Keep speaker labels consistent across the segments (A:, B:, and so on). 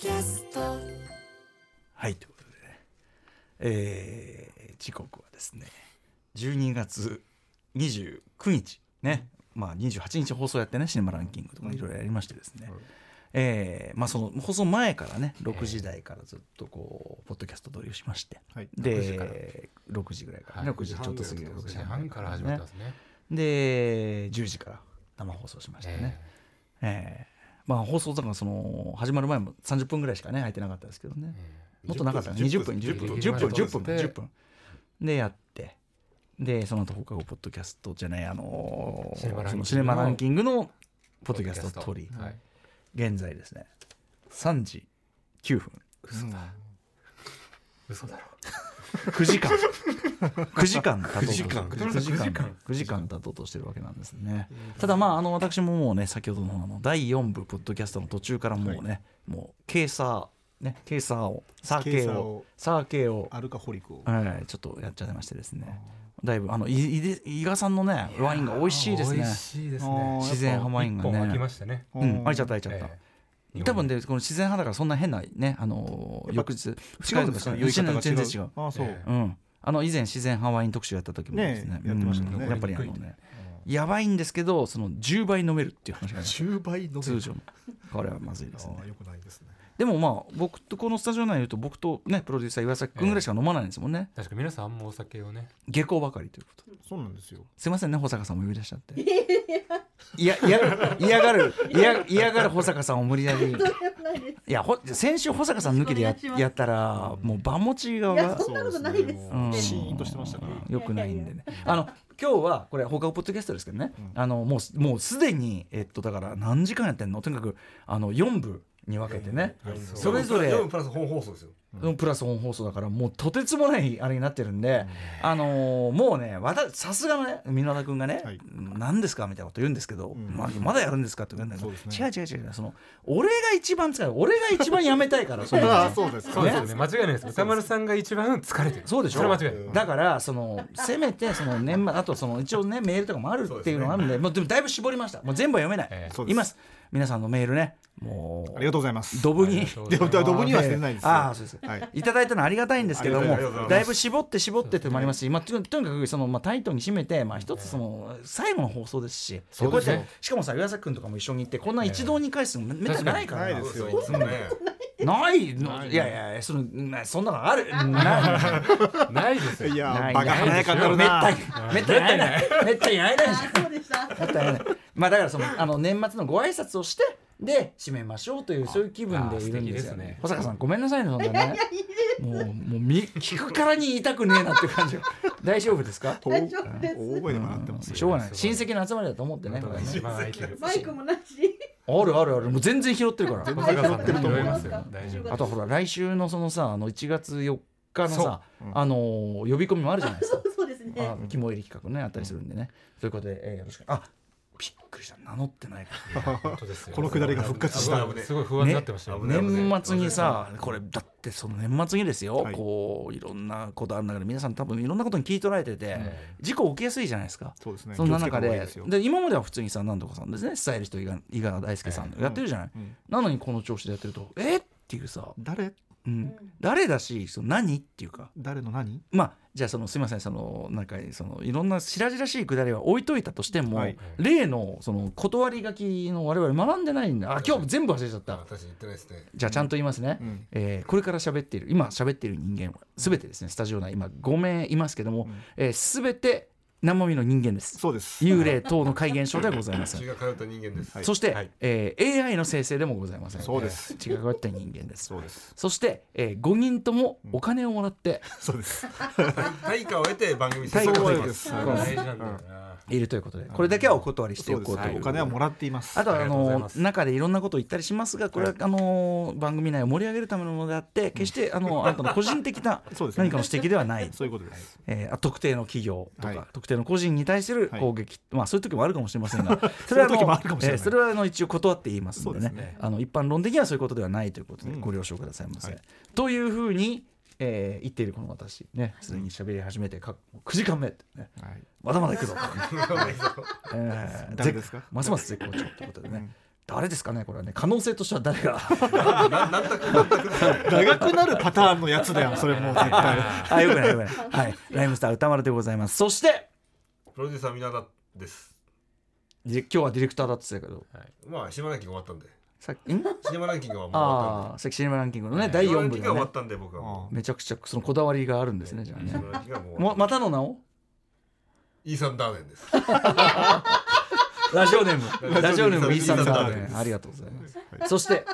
A: キャスト。
B: はいということでね、えー時刻はですね12月29日ね、まあ28日放送やってねシネマランキングとかいろいろやりましてですね、えーまあその放送前からね6時台からずっとこうポッドキャスト撮りをしまして、
C: はい
B: で6時ぐらいから。ね、6時ちょっと過ぎる
D: 6
B: 6
D: 時
B: 時
D: 半か
B: らら
D: 始まってますね。
B: で10時から生放送しましたね、えーまあ放送だからその始まる前も30分ぐらいしかね入ってなかったですけどね、もっとなかった。ね20分10分10分10分10分でやって。でその後放課後ポッドキャストじゃないあのー
D: シネマランキングの
B: そのシネマランキングのポッドキャストを取り
D: はい。
B: 現在ですね。3時9分。
D: 嘘だ。嘘だろ。
B: 9時間9時間経とうと
C: 9時間。
B: 9時間。9時間経とうとしてるわけなんですね。ただまああの私ももうね先ほどのあの第4部ポッドキャストの途中からもうね、もうケーサーねケーサーをサー
C: ケーサーを
B: サー系を
C: アルカホリックを。
B: はい、ちょっとやっちゃいましてですね。だいぶあのいいで伊賀さんのねワインが美味しいですね。
D: 美味しいです
C: あ
D: ね
C: ー。
B: 自然派ワインがね。
D: ましたね。
B: うん。開いちゃった開いちゃった、
D: ええ。
B: 多分でこの自然派だからそんな変なねあのー翌日
C: 違うんですか？酔い方が違う。
B: 全然違う。
C: ああそう、
D: え
B: うんあの以前自然派ワイン特集やった時もですね
C: ねやってましたね。
B: うんやっぱりあのねやばいんですけどその10倍飲めるっていう話がね
C: 10倍の
B: 通常の。これはまずいですね。
C: よくないですね
B: でもまあ僕とこのスタジオ内で言うと僕とねプロデューサー岩崎君ぐらいしか飲まないんですもんね。
D: 確か皆さんあんまお酒をね。
B: 下校ばかりということ。
C: そうなんですよ。
B: すいませんね保坂さんも呼び出しちゃって。いやいや嫌がる。嫌嫌がる保坂さんを無理やり。いやほ先週保坂さん抜きでややったらもう場持ちが。
E: いやそんなことないです。
B: うん。
C: シーンとしてましたから。
B: よくないんでね。あの今日はこれ他のポッドキャストですけどね、あのもうすもうすでにえっとだから何時間やってんの？とにかくあの4部に分けてね、それぞれ。
F: 4プラス本放送ですよ。
B: うん。プラス本放送だからもうとてつもないあれになってるんで、あのーもうね私さすがのね箕輪田君がね、
C: はい。
B: 何ですかみたいなこと言うんですけど、
C: ん。
B: まあ、まだやるんですかって言うんだけど、
C: ね。
B: 違う違う違うその俺が一番疲れる俺が一番やめたいから その
C: ああそうです。
D: そうですよね。間違いないです。歌丸さんが一番疲れてる。
B: そうでしょ。
D: 間違い。
B: だからそのせめてその年末あとその一応ねメールとかもあるっていうのがあるんでもうでもだいぶ絞りました。もう全部は読めない、
D: ええ。
C: そうです
B: います皆さんのメールね。もう。
C: ありがとうございます。
B: ドブに。
C: ドブにはしてないですよ。
B: ああそうです。
C: はい。
B: いただいたのはありがたいんですけどもだいぶ絞って絞ってってのもありますし、まあ、ととにかくその、まあ、タイトに締めて、まあ、一つその最後の放送ですし
D: そうですね。
B: こやってしかもさ岩崎君とかも一緒に行ってこんな一堂に返すのめめったにないから
C: ないですよ
F: いつもね
B: ないの？いやいやそのまあそんなのある。ない。
D: ないですよ。
C: いや
B: ない。
C: 場が華やかになるな。
B: めったにめったに会えない。めったに会えない。じゃん。
E: あそうでした。
B: もったいない。まあだからそのあの年末のご挨拶をしてで締めましょうというそういう気分でいるんですよ
D: ね。
B: 保坂さんごめんなさいねそんなね。もうもうみ聞くからに言いたくねえなっていう感じ。が大丈夫ですか？
E: 大丈夫です。
C: 大声で笑ってます
B: しょうがない。親戚の集まりだと思ってね。
E: マイクもなし
B: あるあるある。もう全然拾ってるから。
D: 保坂さん拾いますよ。大丈夫。
B: あとほら来週のそのさあの1月4日の
D: そう。
B: さあの呼び込みもあるじゃないですか。
E: そうですね。
B: あ肝入り企画ねあったりするんでね。ということで、えーよろしく。あびっくりした。名乗ってないから
D: 本当ですよ。
C: このくだりが復活した。
F: 危ない
D: すごい不安になってましたよ。
F: ね。
B: 年末にさこれだってその年末にですよ、
C: はい。
B: こういろんなことある中で皆さん多分いろんなことに聞い取られてて、
D: え
B: 事故起きやすいじゃないですか。
C: そうですね。
B: そんな中で。
C: で
B: 今までは普通にさ何とかさんですねスタイリスト伊賀伊賀大輔さんやってるじゃない、
C: うん。
B: なのにこの調子でやってるとえっていうさ、
C: 誰
B: うん、誰だしその何っていうか。
C: 誰の何？
B: まあじゃあそのすみませんそのなんかそのいろんな白々しいくだりは置いといたとしても、
C: はい。
B: 例のその断り書きの我々学んでない。んだあ今日全部忘れちゃった。
F: 私言ってないですね。
B: じゃあちゃんと言いますね、
C: うん。
B: えーこれから喋っている今喋っている人間は全てですねスタジオ内。今5名いますけども、えー全て生身の人間です。
C: そうです。
B: 幽霊等の怪現象ではございません。
F: 血が通った人間です。
C: はい。
B: そして、
D: はい。
B: えー AI の生成でもございません。
C: そうです。
B: 違うった人間です。
C: そうです。
B: そして、え5人ともお金をもらって。
C: そうです。
F: 対価を得て番組
B: 対価を
C: です。
D: 大事なんだよな。
B: いるということで。これだけはお断りしておこうという
C: お金はもらっています。
B: あとはあの中でいろんなことを言ったりしますがこれはあの番組内を盛り上げるためのものであって決してあのあなたの個人的な
C: そうですね。
B: 何かの指摘ではない。
C: そういうことです。
B: えー、特定の企業とか、
C: はい。
B: 特定の個人に対する
C: はい。
B: 攻撃、まあそういう時もあるかもしれませんが。それはあの
C: そういう時もあるかもしれない。
B: えーそれはあの一応断って言いますのでね。
D: ね。
B: あの一般論的にはそういうことではないということで
C: うん。
B: ご了承くださいませ。
C: はい。
B: というふうに、えー言っているこの私。ねすでに喋り始めてか9時間目ってね。
C: はい。
B: まだまだ行くぞ、えー
C: 誰ですか？
B: ぜますます絶好調ということでね、
C: うん。
B: 誰ですかねこれはね。可能性としては誰が。
F: ななんだかなんだか。
C: 長くなるパターンのやつだよそれもう絶対。
B: あよくないよくない。はい。ライムスター歌丸でございます。そして
F: プロデューサー皆田です。
B: で今日はディレクターだって言ってたけど。
F: まあシネマランキング終わったんで。
B: さっきん？
F: シネマランキングはもう終わったんで。
B: ああさっきシネマランキングのね第4
F: シネマランキングが終わったんで僕は。も
B: めちゃくちゃそのこだわりがあるんですねじゃあ
F: うシネ
B: ね
F: マランキングはもう
B: もまたの名を？
F: イーサン・ダーネンです。
B: ラジオネーム。ラジオネームイーサンダー
F: イーサン
B: ありがとうございます。そして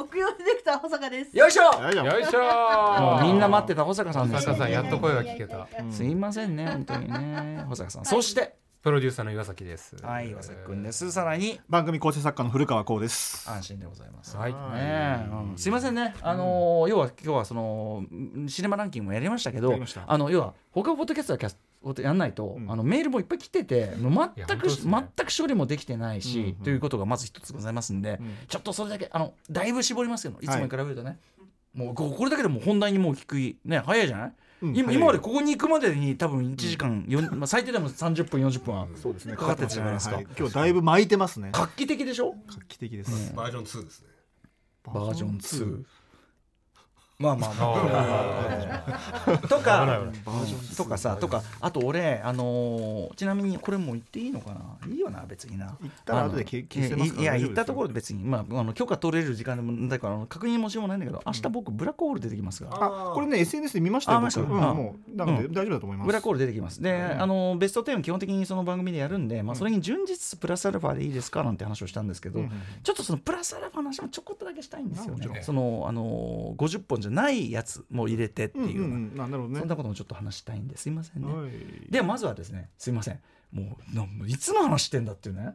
E: 木曜ディレクター保坂です。
B: よいしょ。
C: よいしょ。
B: みんな待ってた保坂さんです。
D: 保坂さんやっと声が聞けた。
B: すいませんね本当にね。保坂さん。そして。
D: プロデューサーの岩崎です。
B: はい岩崎くんです。さらに。
C: 番組構成作家の古川光です。
B: 安心でございます。
D: はい。
B: ねえ。うん。すいませんね。あのー要は今日はそのんシネマランキングもやりましたけどあの要は他のポッドキャストはキャスやんないと、
C: うん。
B: あのメールもいっぱい来てて全く、
D: ね。
B: 全く処理もできてないし、
C: うんうん。
B: ということがまず一つございますんで、
C: うん。
B: ちょっとそれだけあのだいぶ絞りますけどい。つもに比べるとね、もうここれだけでも本題にもう聞くね早いじゃない、
C: うん。
B: 今今までここに行くまでに多分1時間、よん。まあ、最低でも30分40分は
C: そうですね。
B: かかってるじゃないですか。
C: はい今日だいぶ巻いてますね。
B: 画期的でしょ？
C: 画期的です。
F: バージョン2ですね。
B: バージョン2まあまあま
D: あ。
B: あ とかとかさとかあと俺あのーちなみにこれもう言っていいのかな？いいよな別にな。
C: 行ったら後で消消せますから
B: いや
C: 大丈夫ですよ。
B: 行ったところで別にまああの許可取れる時間でもだから確認もしようもないんだけど明日僕ブラックホール出てきますから。
C: あこれね SNS で見ましたよ僕。うん
B: あ
C: もうなので大丈夫だと思います。
B: ブラックホール出てきます。で、あのベスト10を基本的にその番組でやるんで、まあ、それに準実プラスアルファでいいですかなんて話をしたんですけど、ちょっとそのプラスアルファの話もちょこっとだけしたいんですよね。そのあの50本じゃないやつも入れてって
C: う。ん
B: いうような、
C: うんね。
B: そんなこともちょっと話したいんですいませんね、
C: はい。
B: ではまずはですねすいません。もういつの話してんだっていうね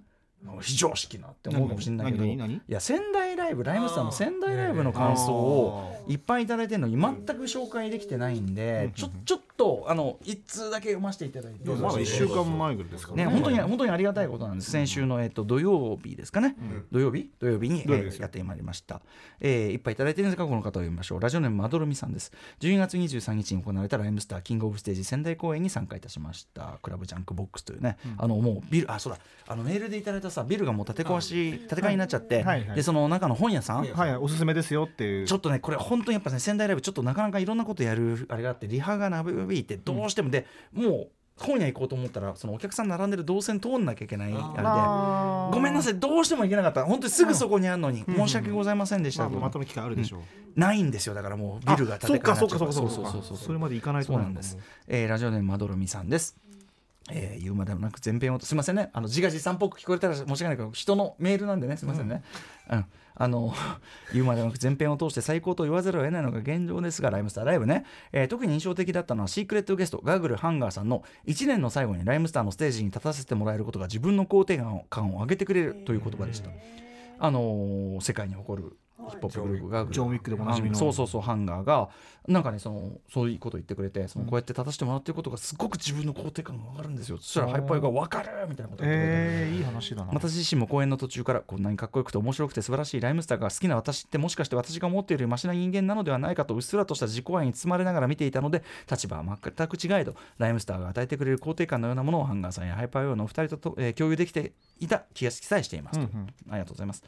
B: 非常識なって思うかもしれないけどいや仙台ライブライムスターの仙台ライブの感想をいっぱいいただいてるのに全く紹介できてないんでちょちょっとあの一通だけ読ませていただいて
C: まだ1週間前ぐらいですか
B: ね、本当に本当にありがたいことなんです、先週の、えっと、土曜日ですかね、土曜日？土曜日に、やってまいりました、えーいっぱいいただいてるんですが、この方を読みましょう、ラジオネームまどろみさんです、12月23日に行われたライムスターキングオブステージ仙台公演に参加いたしました、クラブジャンクボックスというね、あのもうビル、あ、そうだ、あのメールでいただいたさ、ビルがもう建て壊し、建て替えになっちゃって、
C: はい。はい。
B: でその中の本屋さん、
C: はい。おすすめですよっていう。
B: ちょっとねこれ本当にやっぱね仙台ライブちょっとなかなかいろんなことやるあれがあってリハが長引いてどうしてもで、もう本屋行こうと思ったらそのお客さん並んでる動線通んなきゃいけないあれで。ごめんなさいどうしても行けなかった。本当にすぐそこにあるのに。
C: うん。
B: 申し訳ございませんでした。と、
C: まあまとめ機会あるでしょう。
B: ないんですよだからもうビルが建て替えになっちゃ
C: そうかそうか。そうか
B: そうそうそう
C: それまで行かないと
B: そうなんです、えーラジオネームまどろみさんですえー言うまでもなく前編を。すみませんね。あの自画自賛っぽく聞こえたら申し訳ないけど人のメールなんでね。すみませんね、うん。あの言うまでもなく前編を通して最高と言わざるを得ないのが現状ですがライムスターライブね、えー特に印象的だったのはシークレットゲストガーグルハンガーさんの1年の最後にライムスターのステージに立たせてもらえることが自分の肯定感を感を上げてくれるという言葉でした。あのー世界に誇るヒップホップグループガーグル
C: ジョンウィックでおなじみの。
B: あそうそうそうハンガーがなんかねそのそういうこと言ってくれてそのこうやって立たせてもらってることがすごく自分の肯定感が上がるんですよ。そしたらハイパイが分かるみたいなこと言ってくれて。
C: えーいい話だな。
B: 私自身も公演の途中からこんなにかっこよくて面白くて素晴らしいライムスターが好きな私ってもしかして私が思っているマシな人間なのではないかとうっすらとした自己愛に包まれながら見ていたので立場は全く違いどライムスターが与えてくれる肯定感のようなものをハンガーさんやハイパーヨーのお二人とと、えー共有できていた気がさえしていますと、
C: うんうん
B: ありがとうございます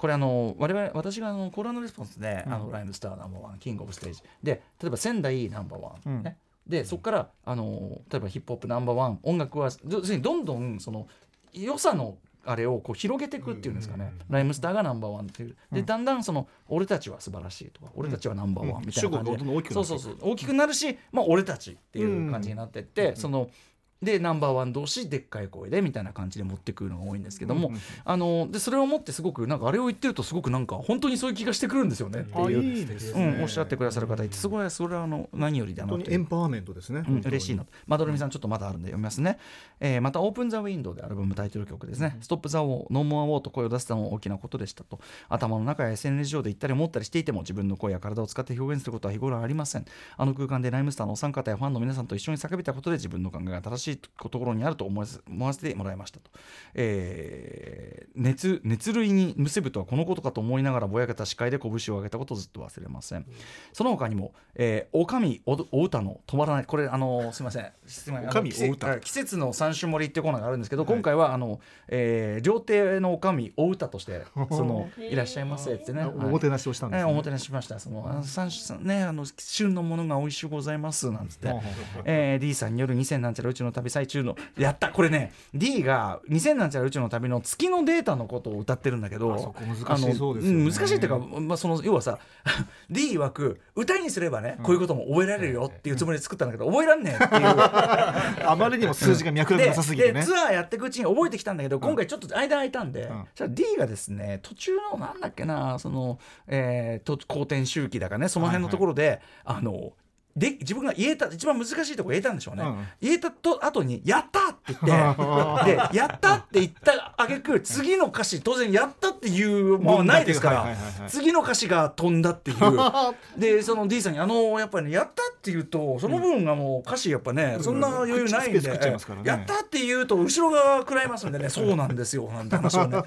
B: これあの我々私があのコーラのレスポンスで、あのライムスターナンバーワンキングオブステージ。で例えば仙台ナンバーワン、
C: うん。
B: ね。でそこからあの例えばヒップホップナンバーワン音楽は要するにどんどんその良さのあれをこう広げていくっていうんですかね、ライムスターがナンバーワンっていう。でだんだんその俺たちは素晴らしいとか俺たちはナンバーワンみたいな感じで、そうそうそう。大きくなるし、まあ、俺たちっていう感じになってって、そのでナンバーワン同士でっかい声でみたいな感じで持ってくるのが多いんですけども、
C: うんうん
B: あのでそれをもってすごくなんかあれを言ってるとすごくなんか本当にそういう気がしてくるんですよねって
C: あ
B: いう。うん、おっしゃってくださる方いてすごいそれはあの何よりだな
C: エンパワーメントですね
B: うん、嬉しいの。まどろみさん、ちょっとまだあるんで読みますね。えーまた、 Open The Window でアルバムタイトル曲ですね。 Stop the war、No more war と声を出せたのも大きなことでしたと。頭の中や SNS 上で言ったり思ったりしていても、自分の声や体を使って表現することは日頃ありません。あの空間でライムスターのお三方やファンの皆さんと一緒に叫べたことで自分の考えが正ししいところにあると思わせてもらいましたと、えー熱熱類に結ぶとはこのことかと思いながらぼやけた視界で拳を上げたことをずっと忘れません、その他にも「えー、おかみおお歌の止まらない」これあのすみません。すみません。
C: おかみ
B: 季節
C: お歌。
B: あ季節の三種盛りっていうコーナーがあるんですけど、今回はあの、えー料亭のおかみお歌として そのいらっしゃいませってね、
C: あ
B: はい。
C: おもてなしをしたんですね。
B: えーおもてなししました。そのあ三種ねあの旬のものが美味しゅうございますなんつって、えー D さんによる2000なんちゃら宇宙の旅最中のやったこれね D が2000なんちゃら宇宙の旅の月のデータのことを歌ってるんだけど
C: あそこ難しいそうですよね。
B: 難しいっていうか、まあ、その要はさ D 曰く歌にすればね、こういうことも覚えられるよっていうつもりで作ったんだけど覚えらんねえっていう。
C: あまりにも数字が脈絡なさすぎてね。
B: ツアーやっていくうちに覚えてきたんだけど、今回ちょっと間空いたんで、
C: ん。
B: そしたら D がですね途中のなんだっけなその、えー、と後天周期だかねその辺のところで、あので自分が言えた一番難しいところ言えたんでしょうね、
C: うん
B: 言えたと後に「やった!」って言って で「やった!」って言ったあげく次の歌詞当然「やった!」っていうものはないですから次の歌詞が飛んだっていう でその D さんに「あのやっぱりねやった!」って言うとその部分がもう歌詞やっぱね、そんな余裕ないんでやったって言うと後ろ側食らいますんでねそうなんですよなんて話をね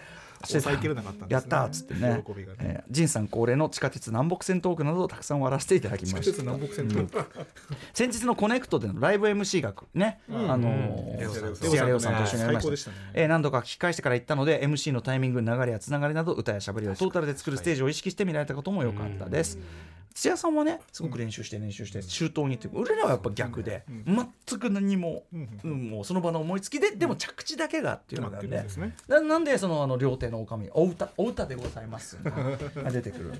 C: 抑えきれなかったんですね。
B: やったっつってね。
C: 喜びがね。
B: えー仁さん恒例の地下鉄南北線トークなどをたくさん終わらせていただきました。
C: 南北線と
B: 先日のコネクトでのライブ MC 学ね、あのー土屋レオさんと一緒にやりました。
C: ね。
B: えー何度か聞き返してから言ったので MC のタイミング流れやつながりなど歌やしゃべりをトータルで作るステージを意識して見られたことも良かったです土屋さんはねすごく練習して練習して周到にっていう俺らはやっぱ逆で全く何も、うんもうその場の思いつきででも着地だけがっていうのが
C: 決
B: ね
C: まってるんで
B: ななんでそのあの料亭のおかみお歌お歌でございますが 出てくる。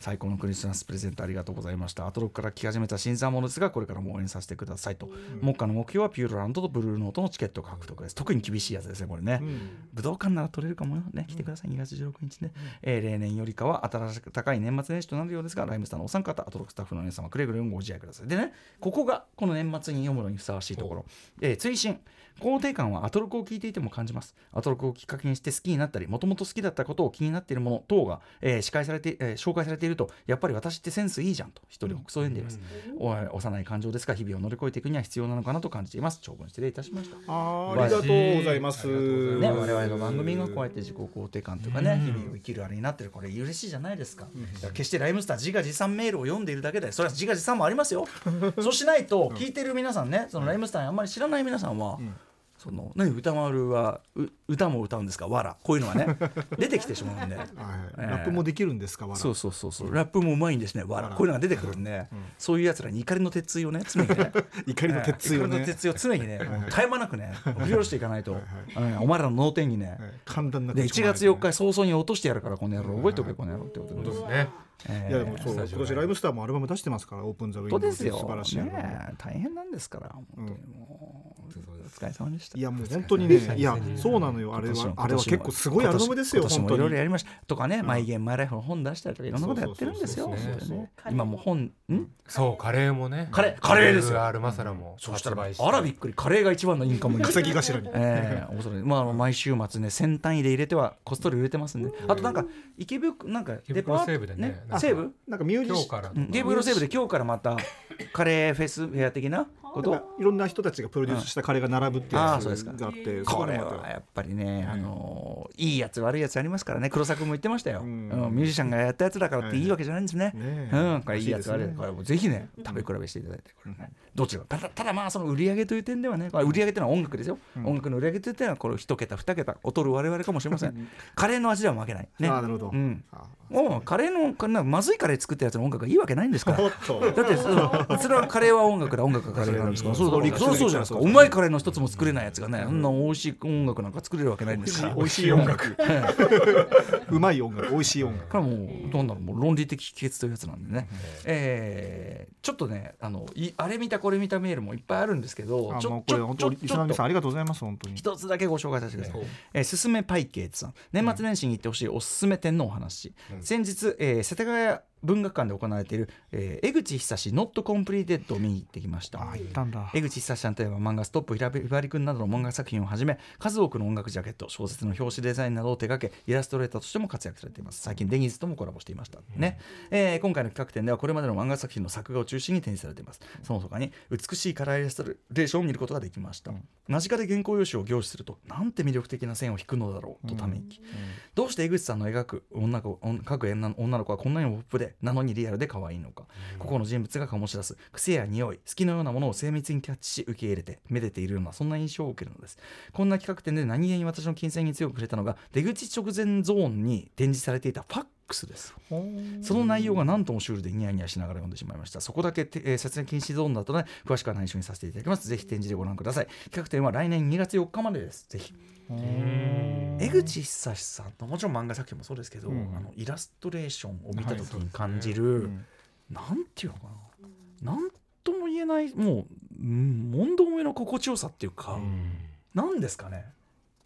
B: 最高のクリスマスプレゼントありがとうございました。アトロックから聞き始めた新参者ですがこれからも応援させてくださいと、目下の目標はピューロランドとブルーノートのチケット獲得です。特に厳しいやつですねこれね、武道館なら取れるかもよ。ね来てください2月16日ね、えー例年よりかは新しく高い年末年始となるようですがライムスターのお三方アトロックスタッフの皆様くれぐれもご自愛ください。でねここがこの年末に読むのにふさわしいところ、えー追伸肯定感はアトロクを聞いていても感じます。アトロクをきっかけにして好きになったりもともと好きだったことを気になっているもの等が、えー司会されて、えー紹介されているとやっぱり私ってセンスいいじゃんと一人クソ言んでいます、お幼い感情ですが日々を乗り越えていくには必要なのかなと感じています。長文失礼いたしました。
C: あーありがとうございます。
B: ね、我々の番組がこうやって自己肯定感というかね、日々を生きるあれになってるこれ嬉しいじゃないですか,、決してライムスター自画自賛メールを読んでいるだけでそれは自画自賛もありますよ。そうしないと聞いてる皆さんねそのライムスターにあんまり知らない皆さんは、その何歌丸はう歌も歌うんですか？わら。こういうのがね。出てきてしまうんで。
C: はい
B: えー
C: ラップもできるんですか？わら。
B: そうそうそうそう。ラップもうまいんですねわら。こういうのが出てくるんで、そういうやつらに怒りの鉄槌をね常にね。
C: 怒りの鉄槌を
B: 怒りの
C: ね
B: 鉄槌を常にね絶え間なくね振り下ろしていかないと、うんお前らの脳天にね、
C: はい。簡単な
B: で1
C: 口調
B: 月4日早々に落としてやるからこの野郎覚えておけこの野郎ってことで、
D: すね。
B: えー
C: いやでもそう今年ライブスターもアルバム出してますからオープンザウィンドウ
B: 本当ですよ
C: 素晴らしい
B: ねえ大変なんですから本当にもう、お疲れ様でした。
C: いやもう本当にねいやそうなのよ。あれはあれは結構すごいアルバムですよ本当に。
B: いろいろやりました。とかね、マイゲームマイライフの本出したりとかいろんなことやってるんですよ。今もう本ん？
D: そうカレーもね。
B: カレーカレーですよ。
D: アルマサラも
B: そしたらあらびっくりカレーが一番のインカムに。
C: 稼ぎ頭に。
B: ええ恐れまあ毎週末ね先単位で入れてはこっそり売れてますんで。あとなんか池袋なんか
D: 池袋西部でね。なんか
B: 西部
C: なんかミュージシ
D: 今日から。
B: うん池袋西部で今日からまた カレーフェスフェア的な？こと。
C: いろんな人たちがプロデュースしたカレーが並ぶっていうやつ
B: あーそうですか。
C: があってそ
B: これはやっぱりね、あのーいいやつ悪いやつありますからね。黒作も言ってましたよ、ミュージシャンがやったやつだからっていいわけじゃないんですね、うん、これいいやつ悪いこれもうぜひね食べ比べしていただいてこれねどちらただただまあその売り上げという点ではね売り上げっていうのは音楽ですよ、音楽の売り上げという点はこれ一桁二桁劣る我々かもしれません。カレーの味では負けない。ね。
C: なるほど。
B: うん。
C: あ
B: もうカレーのまずいカレー作ったやつの音楽がいいわけないんですから。だってそのそれはカレーは音楽だ。音楽がカレーなんですからそうそうそうそうじゃないですか。うまいカレーの一つも作れないやつがねそん。な美味しい音楽なんか作れるわけないんですから。
C: 美味しい音楽。うまい音楽美味しい音楽。
B: これはもうどんなのもう論理的帰結というやつなんでね、えーちょっとねあのいあれ見たこれ見たメールもいっぱいあるんですけど
C: あ
B: ちょ
C: もうこれ本当リスナーの皆さんありがとうございます本当に。
B: 一つだけご紹介させてください。えーすすめパイケーツさん。年末年始に行ってほしいおすすめ店のお話、先日、えー世田谷文学館で行われている、えー江口久志 Not Completed を見に行ってきました。
C: あ行ったんだ。
B: 江口久志さんといえば漫画「ストップひらひばりくん」などの漫画作品をはじめ数多くの音楽ジャケット小説の表紙デザインなどを手掛けイラストレーターとしても活躍されています。最近デニーズともコラボしていました、ね。えー今回の企画展ではこれまでの漫画作品の作画を中心に展示されています。その他に美しいカラーイラストレーションを見ることができました、間近で原稿用紙を凝視するとなんて魅力的な線を引くのだろうとため息、どうして江口さんの描く女の子女女の子はこんなにもポップでなのにリアルで可愛いのか、個々の人物が醸し出す癖や匂い好きのようなものを精密にキャッチし受け入れてめでているようなそんな印象を受けるのです。こんな企画展で何気に私の金銭に強く触れたのが出口直前ゾーンに展示されていたファックスです。その内容が何ともシュールでニヤニヤしながら読んでしまいました。そこだけ、てえー、撮影禁止ゾーンだとね詳しくは内緒にさせていただきます。ぜひ展示でご覧ください。企画展は来年2月4日までです。ぜひ。江口久志さんのもちろん漫画作品もそうですけど、
C: うん。
B: あのイラストレーションを見た時に感じる、
C: うん
B: なんていうのかな、なんとも言えないもううん問答目の心地よさっていうか、なんですかね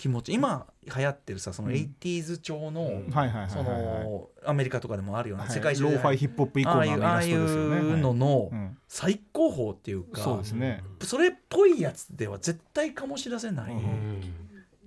B: 気持ち。今流行ってるさその
C: うん。
B: 80s 調の、
C: はいはいはいはい
B: そのアメリカとかでもあるような、
C: はい。
B: 世界中で
C: ローファイヒップホップ以降の
B: ああいうああい
C: イラストですよね。
B: うのの
C: うん。
B: 最高峰っていうか、
C: そうですね。
B: それっぽいやつでは絶対醸し出せない、
C: うん。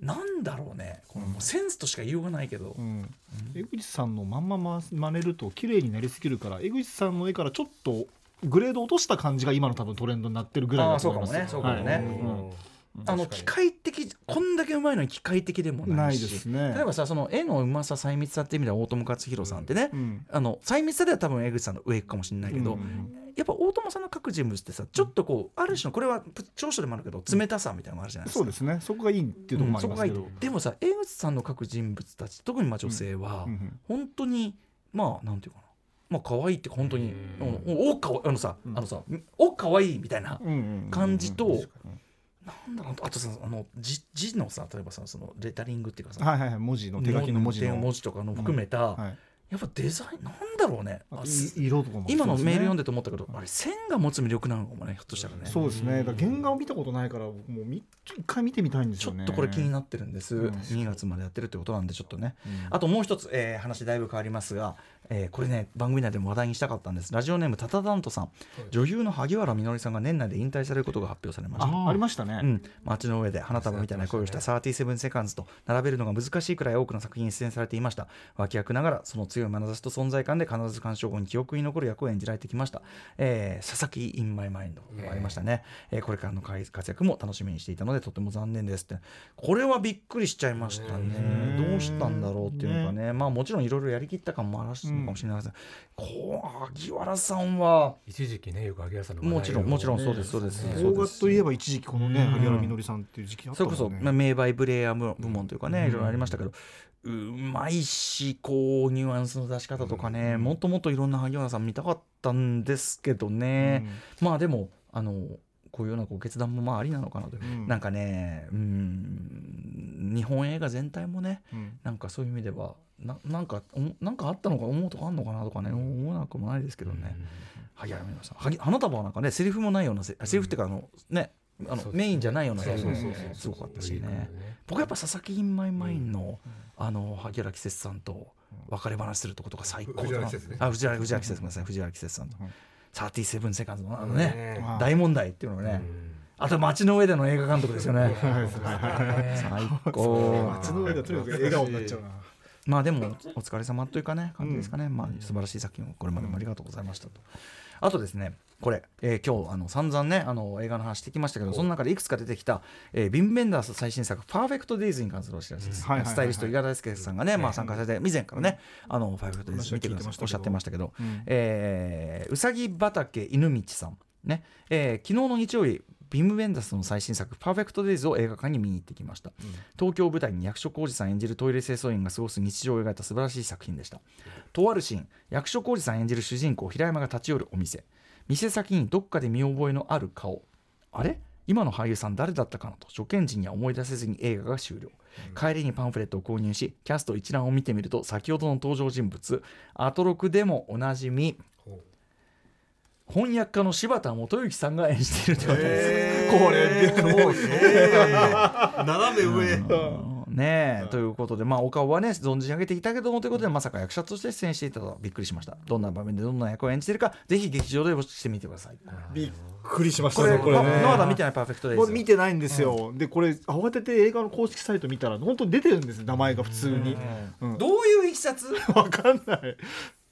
B: なんだろうね。このもうセンスとしか言いようがないけど、
C: うん。江口さんのまんまま真似ると綺麗になりすぎるから江口さんの絵からちょっとグレード落とした感じが今の多分トレンドになってるぐらいだと思います
B: そうかもね。そうかもね。
C: はい
B: あの機械的こんだけうまいのに機械的でも
C: うんない
B: し
C: ですね。
B: 例えばさその絵のうまさ細密さっていう意味では大友克洋さんってね、
C: うん。
B: あの細密さでは多分江口さんの上かもしれないけど、
C: うん
B: やっぱ大友さんの書く人物ってさちょっとこうある種のこれは長所でもあるけど冷たさみたいなのがあるじゃないですか。
C: そうですね。そこがいいっていうともありますけど。
B: でもさ江口さんの書く人物たち特にまあ女性は、
C: うん
B: 本当にまあなんていうかな。まあ可愛いって本当に「
D: うん
B: うん。おかわあのさ、
C: うん。
B: あのさお可愛いみたいな
C: うんうん
B: 感じと
C: うん
B: なんだろう。あとさあの字字のさ例えばさそのレタリングっていうかさ、
C: はいはいはい。文字の手書きの文字の
B: 文字とかの含めた、
C: はい。
B: やっぱデザインなんだろうね。
C: 色とかも。
B: 今のメール読ん
C: で
B: でて思ったけど、あれ線が持つ魅力なのかもねひょっとしたらね。
C: そうですね。原画を見たことないからもうみ一回見てみたいんです
B: ちょ
C: よね
B: っとこれ気になってるんです、
C: うん。
B: 2月までやってるってことなんでちょっとね、
C: うん。
B: あともう一つ、えー話だいぶ変わりますが、えーこれね番組内でも話題にしたかったんです。ラジオネームタタダントさん、女優の萩原みのりさんが年内で引退されることが発表されました。
C: あありましたね、
B: うん、街の上で花束みたいな声をした37セカンズと並べるのが難しいくらい多くの作品に出演されていました。脇役ながらその強い眼差しと存在感で必ず鑑賞後に記憶に残る役を演じられてきました、えー佐々木インマイマインドもありましたね、えーこれからの活躍も楽しみにしていたのでとても残念ですって。これはびっくりしちゃいましたね。
C: ね
B: どうしたんだろうっていうのがね。まあもちろんいろいろやりきった感もあらしいのかもしれないですが、こう萩原さんは。
D: 一時期ねよく萩原さんの
B: もちろんもちろん
D: ね
B: そうですそうです
D: ね。
C: 邦画といえば一時期このね
B: うん。
C: 萩原みのりさんっていう時期あった
B: それこ
C: もんね
B: そ、まあ、名バイブレイヤー部部門というかね、
C: うん。
B: いろいろありましたけど、うまいし、こう、ニュアンスの出し方とかね、もっともっといろんな萩原さん見たかったんですけどね、まあでも、あの、こういうようなこう決断もまあありなのかなと。
C: う。ん。
B: なんかね、うん、日本映画全体もね、
C: うん。
B: なんかそういう意味では、ななんか、おなんかあったのか思うとかあんのかなとかね、思わなくもないですけどね。萩原みのりさんはぎ花束はなんかねセリフもないようなせセリフっていうかあのねあのメインじゃないようなセリフ
C: そうそうそう。そう
B: すごかったしね。僕やっぱ佐々木インマイマインの、あの萩原季節さんと別れ話するとことが最高だな。
F: 藤原季節ね。
B: あ藤原季節ごめんなさい。藤原季節さんと、
C: うん
B: 37セカンドのあのね、大問題っていうのがね、あと街の上での映画監督ですよね。最高。
C: 街の上ではとにかく笑顔になっちゃうな。
B: まあでもお疲れ様というかね感じですかね、まあ素晴らしい作品をこれまでもありがとうございましたと。あとですねこれ、えー今日あの散々ねあの映画の話してきましたけどその中でいくつか出てきた、えービン・ベンダース最新作「パーフェクト・デイズ」に関するお知らせです、スタイリスト伊賀大輔さんがね、まあ、参加されて以前からね「あのパーフェクト・デイズ」見てくださいおっしゃってましたけど、
C: うん。
B: えーうさぎ畑犬道さんね、えー昨日の日曜日ビム・ベンダースの最新作「パーフェクト・デイズ」を映画館に見に行ってきました、東京を舞台に役所広司さん演じるトイレ清掃員が過ごす日常を描いた素晴らしい作品でした。とあるシーン役所広司さん演じる主人公平山が立ち寄るお店店先にどっかで見覚えのある顔。あれ？今の俳優さん誰だったかなと初見時には思い出せずに映画が終了、帰りにパンフレットを購入しキャスト一覧を見てみると先ほどの登場人物アトロクでもおなじみ翻訳家の柴田元幸さんが演じているということです、
C: これでも
F: 斜め上。
B: うんねえ、
F: はい
B: ということでまあお顔はね存じ上げていたけどもということでまさか役者として出演していたとはびっくりしました。どんな場面でどんな役を演じているかぜひ劇場でしてみてください。
C: びっくりしましたねこれね。
B: ままだ見てないパーフェクトデイズ。
C: これ見てないんですよ、でこれ慌てて映画の公式サイト見たら本当に出てるんです名前が普通に。うん。
B: どういういきさつ？
C: わかんない。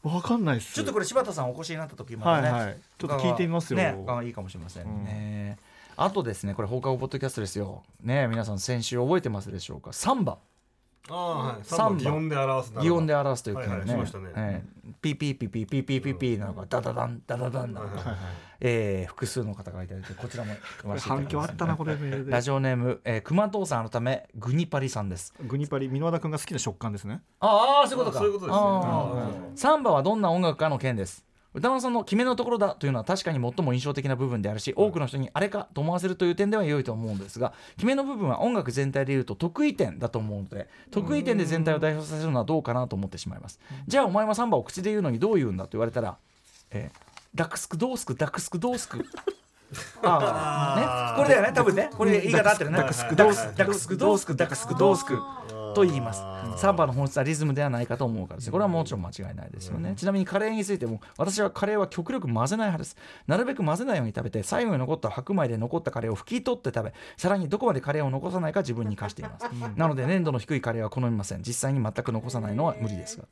C: わかんないっす。
B: ちょっとこれ柴田さんお越しになった時までね、
C: はいはい。ちょっと聞いてみますよ。
B: ねあいいかもしれません
C: うん。
B: ね、あとですねこれ放課後ポッドキャストですよ。ね皆さん先週覚えてますでしょうか？サンバ。
F: ああはい。
B: サンバ
F: 三番擬音で表す
B: 擬音で表すというか
F: はいはいしましたね。
B: ええ。ピーピーピーピーピーピーピーピーなのかダダダンダダダンなのか、
F: はいはい
B: えー複数の方がいただいてこちらも
C: 反響あったなこれ。
B: ラジオネーム、えー、熊藤さん改めグニパリさんです。
C: グニパリ箕輪田君が好きな食感ですね。
B: ああそういうことか。
F: そういうことです
B: サンバはどんな音楽かの件です？歌丸さんの決めのところだというのは確かに最も印象的な部分であるし多くの人にあれかと思わせるという点では良いと思うんですが決めの部分は音楽全体でいうと得意点だと思うので得意点で全体を代表させるのはどうかなと思ってしまいます。じゃあお前はサンバを口で言うのにどう言うんだと言われたら、えーダックスクドースクダックスクド ースクああね。これだよね多分ね。これ言い方合ってるね。ダックスクドースクダックスクドースクダックスクドースクと言います。サンバの本質はリズムではないかと思うからです。ねこれはもちろん間違いないですよね、ちなみにカレーについても私はカレーは極力混ぜない派です。なるべく混ぜないように食べて最後に残った白米で残ったカレーを拭き取って食べさらにどこまでカレーを残さないか自分に課しています、なので粘度の低いカレーは好みません。実際に全く残さないのは無理ですが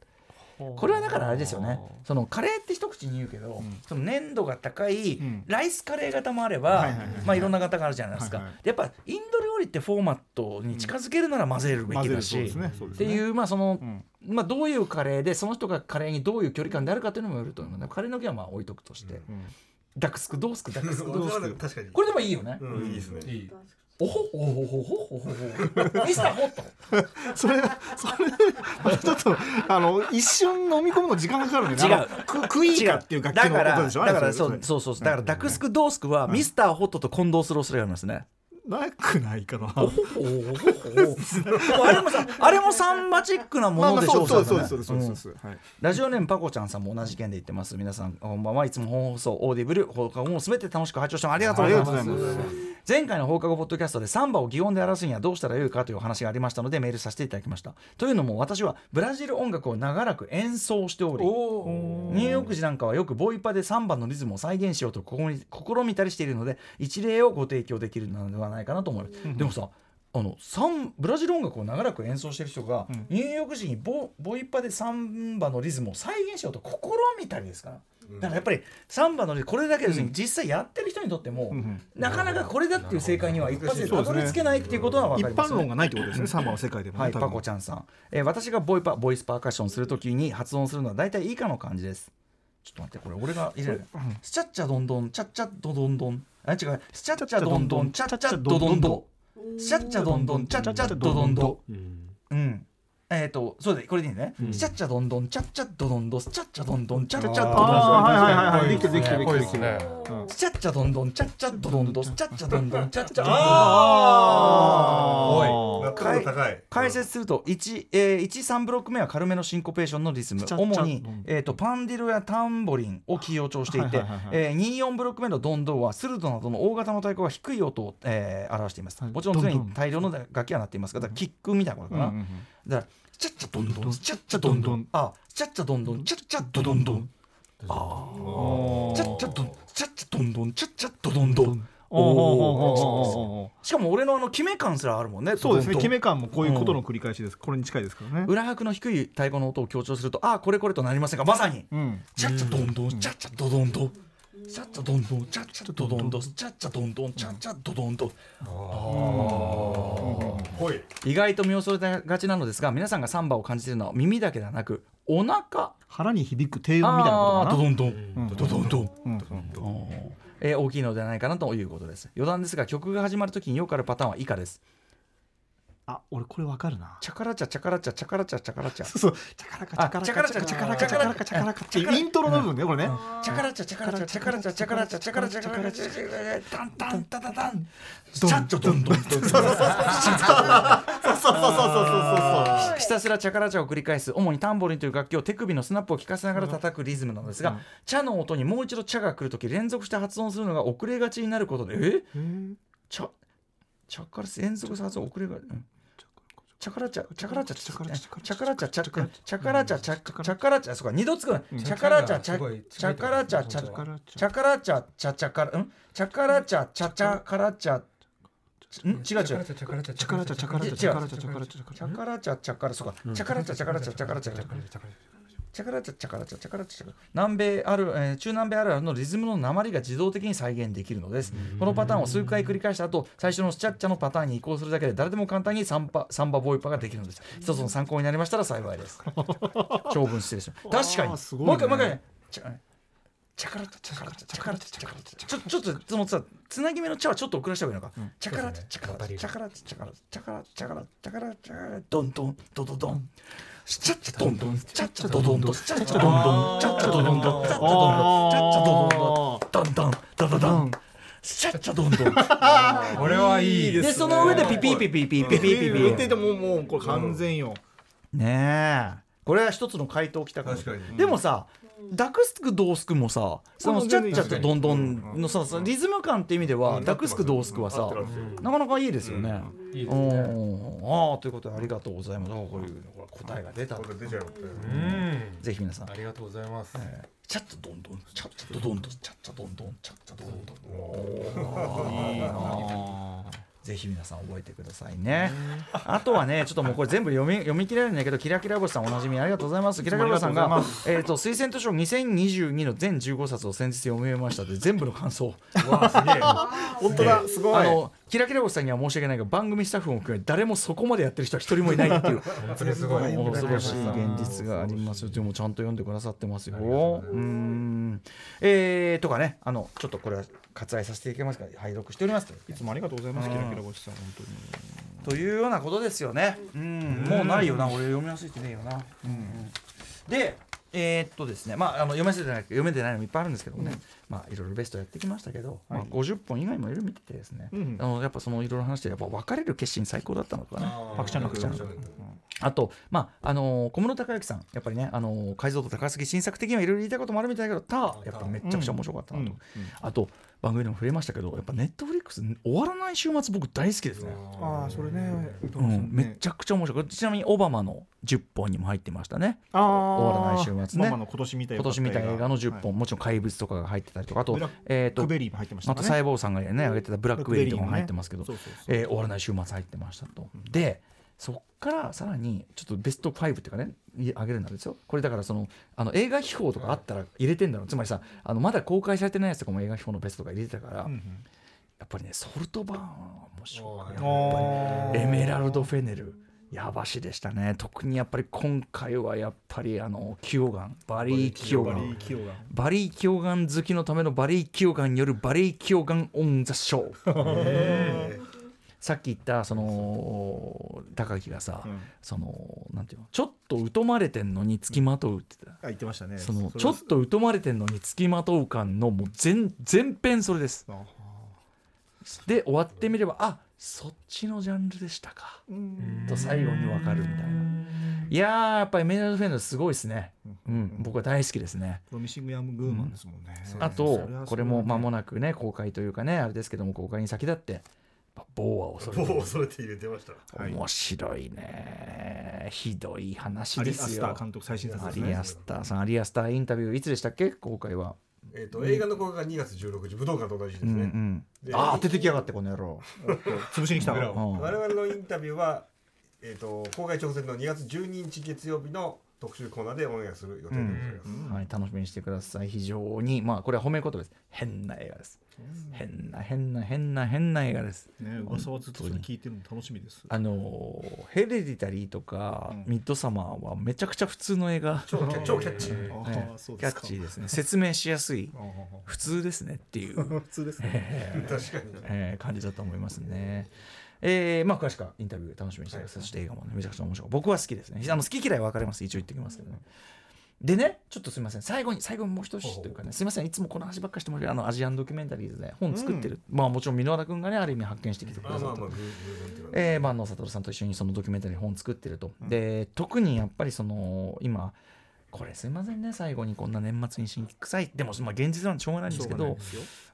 B: これはだからあれですよね。そのカレーって一口に言うけど、その粘度が高い
C: ん。
B: ライスカレー型もあれば、まあいろんな型があるじゃないですか、
C: はいはい。
B: でやっぱインド料理ってフォーマットに近づけるなら混ぜるべきだし、
C: 混ぜるそうですねそうですね。
B: っていうまあその、
C: ん。
B: まあどういうカレーでその人がカレーにどういう距離感であるかというのもよると思う。のでカレーの件はまあ置いとくとして、ダックスクドースクダックスクドースク
F: 確かに。
B: これでもいいよね、
F: うん。いいですね。
D: いい
B: おほおほほほほほほミスターホット
C: それそれちょっとあの一瞬飲み込むの時間かかるね
B: 違う
C: ククイーカっていう楽器の
B: だから
C: ことでしょ
B: だからそうそうそうだからダクスクドースクはミスターホットと混同する恐れがありますね
C: なくないかな。
B: あれもさあれもサンバチックなものでしょ
C: そうそうそうそうそうそう
B: ラジオネームパコちゃんさんも同じ件で言ってます。皆さんこんばんはいつも本放送オーディブル放課後もすべて楽しく拝聴してありがとうございます
C: ありがとうございます。
B: 前回の放課後ポッドキャストでサンバを擬音で表すにはどうしたらよいかというお話がありましたのでメールさせていただきました。というのも私はブラジル音楽を長らく演奏しておりニュー。ヨーク時なんかはよくボイパでサンバのリズムを再現しようと試み試みたりしているので一例をご提供できるのではないかなと思います、でもさあのサンブラジル音楽を長らく演奏している人が、ニューヨーク時にボボイパでサンバのリズムを再現しようと試みたりですから。だからやっぱりサンバのリズムこれだけですね、実際やってる人にとっても、
C: ん
B: なかなかこれだっていう正解には一発でたどり着けないっていうことは分
C: 一
B: かりますよね
C: 般論がないってことですねサンバの世界でも。ね
B: はい、パコちゃんさん、えー私がボイパボイスパーカッションするときに発音するのは大体以下の感じですちょっと待ってこれ俺が入れる。スチャッチャドンドンチャッチャドドンドン。あ違う。スチャッチャドンドンチャッチャドドン。ドスチャッチャドンドンチャッチャドドン。ドうんえっ、と、そうです、これでいいね。ちゃっちゃどんどん、ちゃっちゃどどんど、ちゃっちゃどんどん、ちゃっちゃどん
C: どん。はいはいはい、できてできてできて
D: で
B: きて。ちゃっちゃどんどん、ちゃっちゃどどんど、ちゃっちゃどんどん、ちゃ
F: っちゃ。ああ。
B: 解説すると、一、えー、一三ブロック目は軽めのシンコペーションのリズム。主に、えっと、パンディルやタンボリンを起用調していて。
C: え
B: え、二四ブロック目のどんどんは、鋭ルなどの大型の太鼓が低い音を、ええ、表しています。もちろん、常に大量の楽器はなっていますが、キックみたいなことかな。だからちゃっちゃどんどんちゃっちゃどんどん。あちゃっちゃどんどんちゃっちゃどどん。ど
C: んあ
B: ちゃっちゃどんちゃっちゃどんどんちゃっちゃどどん。どん
C: お
B: しかも俺のあの決め感すらあるもんね。
C: そうですね。決め感もこういうことの繰り返しです、これに近いですからね。
B: 裏拍の低い太鼓の音を強調するとあこれこれとなりませんがまさに、ちゃっちゃどんどんちゃっちゃどどんどん。チャッチャドンドンチャッチャドドンドンチャッチャドンドンチャッチャドドンドン
F: ほい
B: 意外と見恐れがちなのですが皆さんがサンバを感じているのは耳だけではなくお腹
C: 腹に響く低音みたいなことかな？
B: ドドンドン
C: うん
B: ドドンドンえー大きいのではないかなということです。余談ですが曲が始まるときによくあるパターンは以下です
C: あ俺これわかるな。
B: チャカラチャチャカラチャチャカラチャチャカラチャ。
C: そうチャカラカチャカラカチャカラカチャカラカチャカラカチャカラカチャイントロの部分ねこれね。
B: チャカラチャチャカラチャチャカラチャチャカラチャチャカラチャチャカラチャ。チャカラチャタンタンタタタン。チャッチャドンドン。ドン。
C: そうそうそうそうそうそう
B: ひたすらチャカラチャを繰り返す主にタンボリンという楽器を手首のスナップを効かせながら叩くリズムなのですが、チャの音にもう一度チャが来るとき連続して発音するのが遅れがちになることでえチャチャから連続発音遅れが、うんチャカラチャチャカラチャチャカラチャ
C: チ
B: チャカラチャチャチャカラチャチャチャカラチャそうか二度つくなチャカラチャ。チャチャカラチャチャチャカラチャチャチャカラんチャカラチャ。チャチャカラチャ。ん違う違う
D: チャカラチャチャカラチャ
C: チャカラチャチャカラチャチャカラチャチャカラチャチャカラ
B: チャカラチャチャカラそうかチャカラチャチャカラチャチャカラチャチャカラ
D: チャカラ
B: チャカラチャチャカラチャチャカラチャ南米ある、えー中南米あるあるのリズムの訛りが自動的に再現できるのです。このパターンを数回繰り返した後最初のスチャッチャのパターンに移行するだけで誰でも簡単にサンバサンバボイパができるのです。一つの参考になりましたら幸いです。長文失礼しました確かに。
C: ね。
B: もう一回もう一回。ねチャチャカラチャチャカラチャチャカラチャチャカラチャ。ちょちょっとそのさつなぎ目の「チャ」はちょっと遅らした方がいいのか、チャカラチャチャカラチャチャカラチャチャカラチャカラチャカラチャカラチャカラドンドンドドドンチャッチャドンドン。チャッチャドドンドン。チャッチャドンドン。チャッチャドドンドン。チャッチャドンドン。チャッチャドンドンドン。ドンドドドンチャッチャドンドン。
D: これはいい
B: でその上でピピピピピピピピピ。
C: 言っててももうこれ完全よ。
B: ねえ。これは一つの回答きたかも
F: 確かに。
B: でもさダクスクドースクもさその
C: うん
B: チャッチャと
C: 全然いい
B: ドンドンのささリズム感って意味では
F: うん。
B: ダクスクドースクはさなかなかいいですよね。
D: いいです
B: うん
D: ね
B: ああということでありがとうございます。あこういう答えが出た
F: 出ちゃいましたよ
D: うん。
B: ぜひ皆さん。
D: ありがとうございます。
B: えーチャッチャドンドンチャッチャドドンドンチャッチャドンドンチャッチャドンドン。いいな。ぜひ皆さん覚えてくださいね。あとはね、ちょっともうこれ全部読み読み切れるんだけど、キラキラ星さんおなじみありがとうございます。キラキラ星さんがえっ、と推薦図書2022の全15冊を先日読み終えました。で全部の感想。
F: うわすげ え。
C: 本当だすごい。
B: あのキラキラ星さんには申し訳ないが番組スタッフも含め誰もそこまでやってる人は一人もいないっていう。
D: 本当にすごい。
B: 恐ろしい現実がありますよ。でもちゃんと読んでくださってますよ。うーん。えー、とかねあのちょっとこれは割愛させていただきますから拝読しております
C: いつもありがとうございますキラキラ星さん本当に。
B: というようなことですよね。うん。もうないよな俺読み忘れてねえよな、うんうん。でえーっとですねまああの読めてない読めてないのもいっぱいあるんですけどもね、まあいろいろベストやってきましたけど、まあ、50本以外もいろいろ見ててですね、
C: うん
B: あのやっぱそのいろいろ話してやっぱ別れる決心最高だったのとかね
C: パクチャン
B: パクチャンあと、まああのー小室孝之さん、やっぱりね、あのー解像度高すぎ、新作的にはいろいろ言いたいこともあるみたいだけど、たやっぱめっちゃくちゃ面白かったなと。あと、番組でも触れましたけど、やっぱネットフリックス、終わらない週末、僕大好きですね。
C: ああそれね。
B: うん、めっちゃくちゃ面白い。ちなみに、オバマの10本にも入ってましたね。
C: ああ
B: 終わらない週末ね。
C: オバマの今年見た
B: 今年見た映画の10本、
C: はい。
B: もちろん怪物とかが入ってたりとか、あと
C: ブラッ、
B: えっ、と
C: ク、ベリーも入ってました
B: また細胞さんがね、挙げてたブラックベリーとかも入ってますけど、
C: そうそうそう
B: えー終わらない週末入ってましたと。でそっからさらにちょっとベスト5っていうかねい上げるんですよ。これだからそのあの映画秘宝とかあったら入れてんだろう。つまりさあのまだ公開されてないやつとかも映画秘宝のベストとか入れてたから、
C: うんうん。
B: やっぱりねソルトバーンは面白かった
C: あ
B: エメラルド・フェネルやばしでしたね。特にやっぱり今回はやっぱりあのキヨガン。バリー・キヨガ
C: バリ
B: ン。バリー・キヨガン好きのためのバリー・キヨガンによるバリー・キヨガン・オン・ザ・ショーさっき言ったその高木がさ、
C: うん。
B: そのなんていうのちょっと疎まれてんのにつきまとうって言って
C: あ言ってましたね。
B: たその
C: れ
B: ちょっと疎まれてんのにつきまとう感のもう全全編それです。
C: あ
B: で終わってみればあそっちのジャンルでしたか。
C: うん。
B: と最後に分かるみたいな。いやーやっぱりメダルフェンドすごいですね。うん。僕は大好きですね。
C: プロミシングヤングーマンですもんね。
B: あとこれも間も
C: な
B: なくね公開というかねあれですけども公開に先立ってボーアを恐れて
F: もう恐れて入れてました。
C: はい。
B: 面白いね。ひどい話
C: アリア
B: ですよ
C: スター監督最新作
B: ア
C: ですね。
B: リアスターさん。アリアスターインタビューいつでしたっけ？公開は、
F: えっと映画の公開が2月16日武道館と同じ日です
B: うんう
F: ね
B: ああ出てきやがってこの野郎。
C: 潰しに来た
F: 僕ら
B: うん。
F: 我々のインタビューはえっと公開直前の2月12日月曜日の特集コーナーでオンエアする予定でございます。
B: はい、楽しみにしてください。非常にまあこれは褒め言葉です。変な映画です変な変な変な変な映画です。
C: ね噂はずっとそれ聞いてるの楽しみです。
B: あのーヘレディタリーとか、
C: うん。
B: ミッドサマーはめちゃくちゃ普通の映画、
F: 超キャ超キャッチ。ー
B: キャ
C: ですか。
B: ッチーですね。説明しやすい。普通ですねっていう、
C: あ 普通ですね。
F: 確かに。
B: えー感じだと思いますね。えーまあ詳しくはインタビュー楽しみにしてください。そして映画もねめちゃくちゃ面白い。僕は好きですね。あの好き嫌い分かれます。一応言っておきますけどね。でね、ちょっとすみません、最後に、最後にもう一つというかね、すみません、いつもこの話ばっかりしてもあのアジアンドキュメンタリーズで本作ってる、まあもちろん箕輪田君がね、ある意味発見してきてくださった万能悟さんと一緒にそのドキュメンタリー本作ってると、で特にやっぱりその今これすいませんね最後にこんな年末に新規臭い。でもまあ現実なんでしょうがないんですけど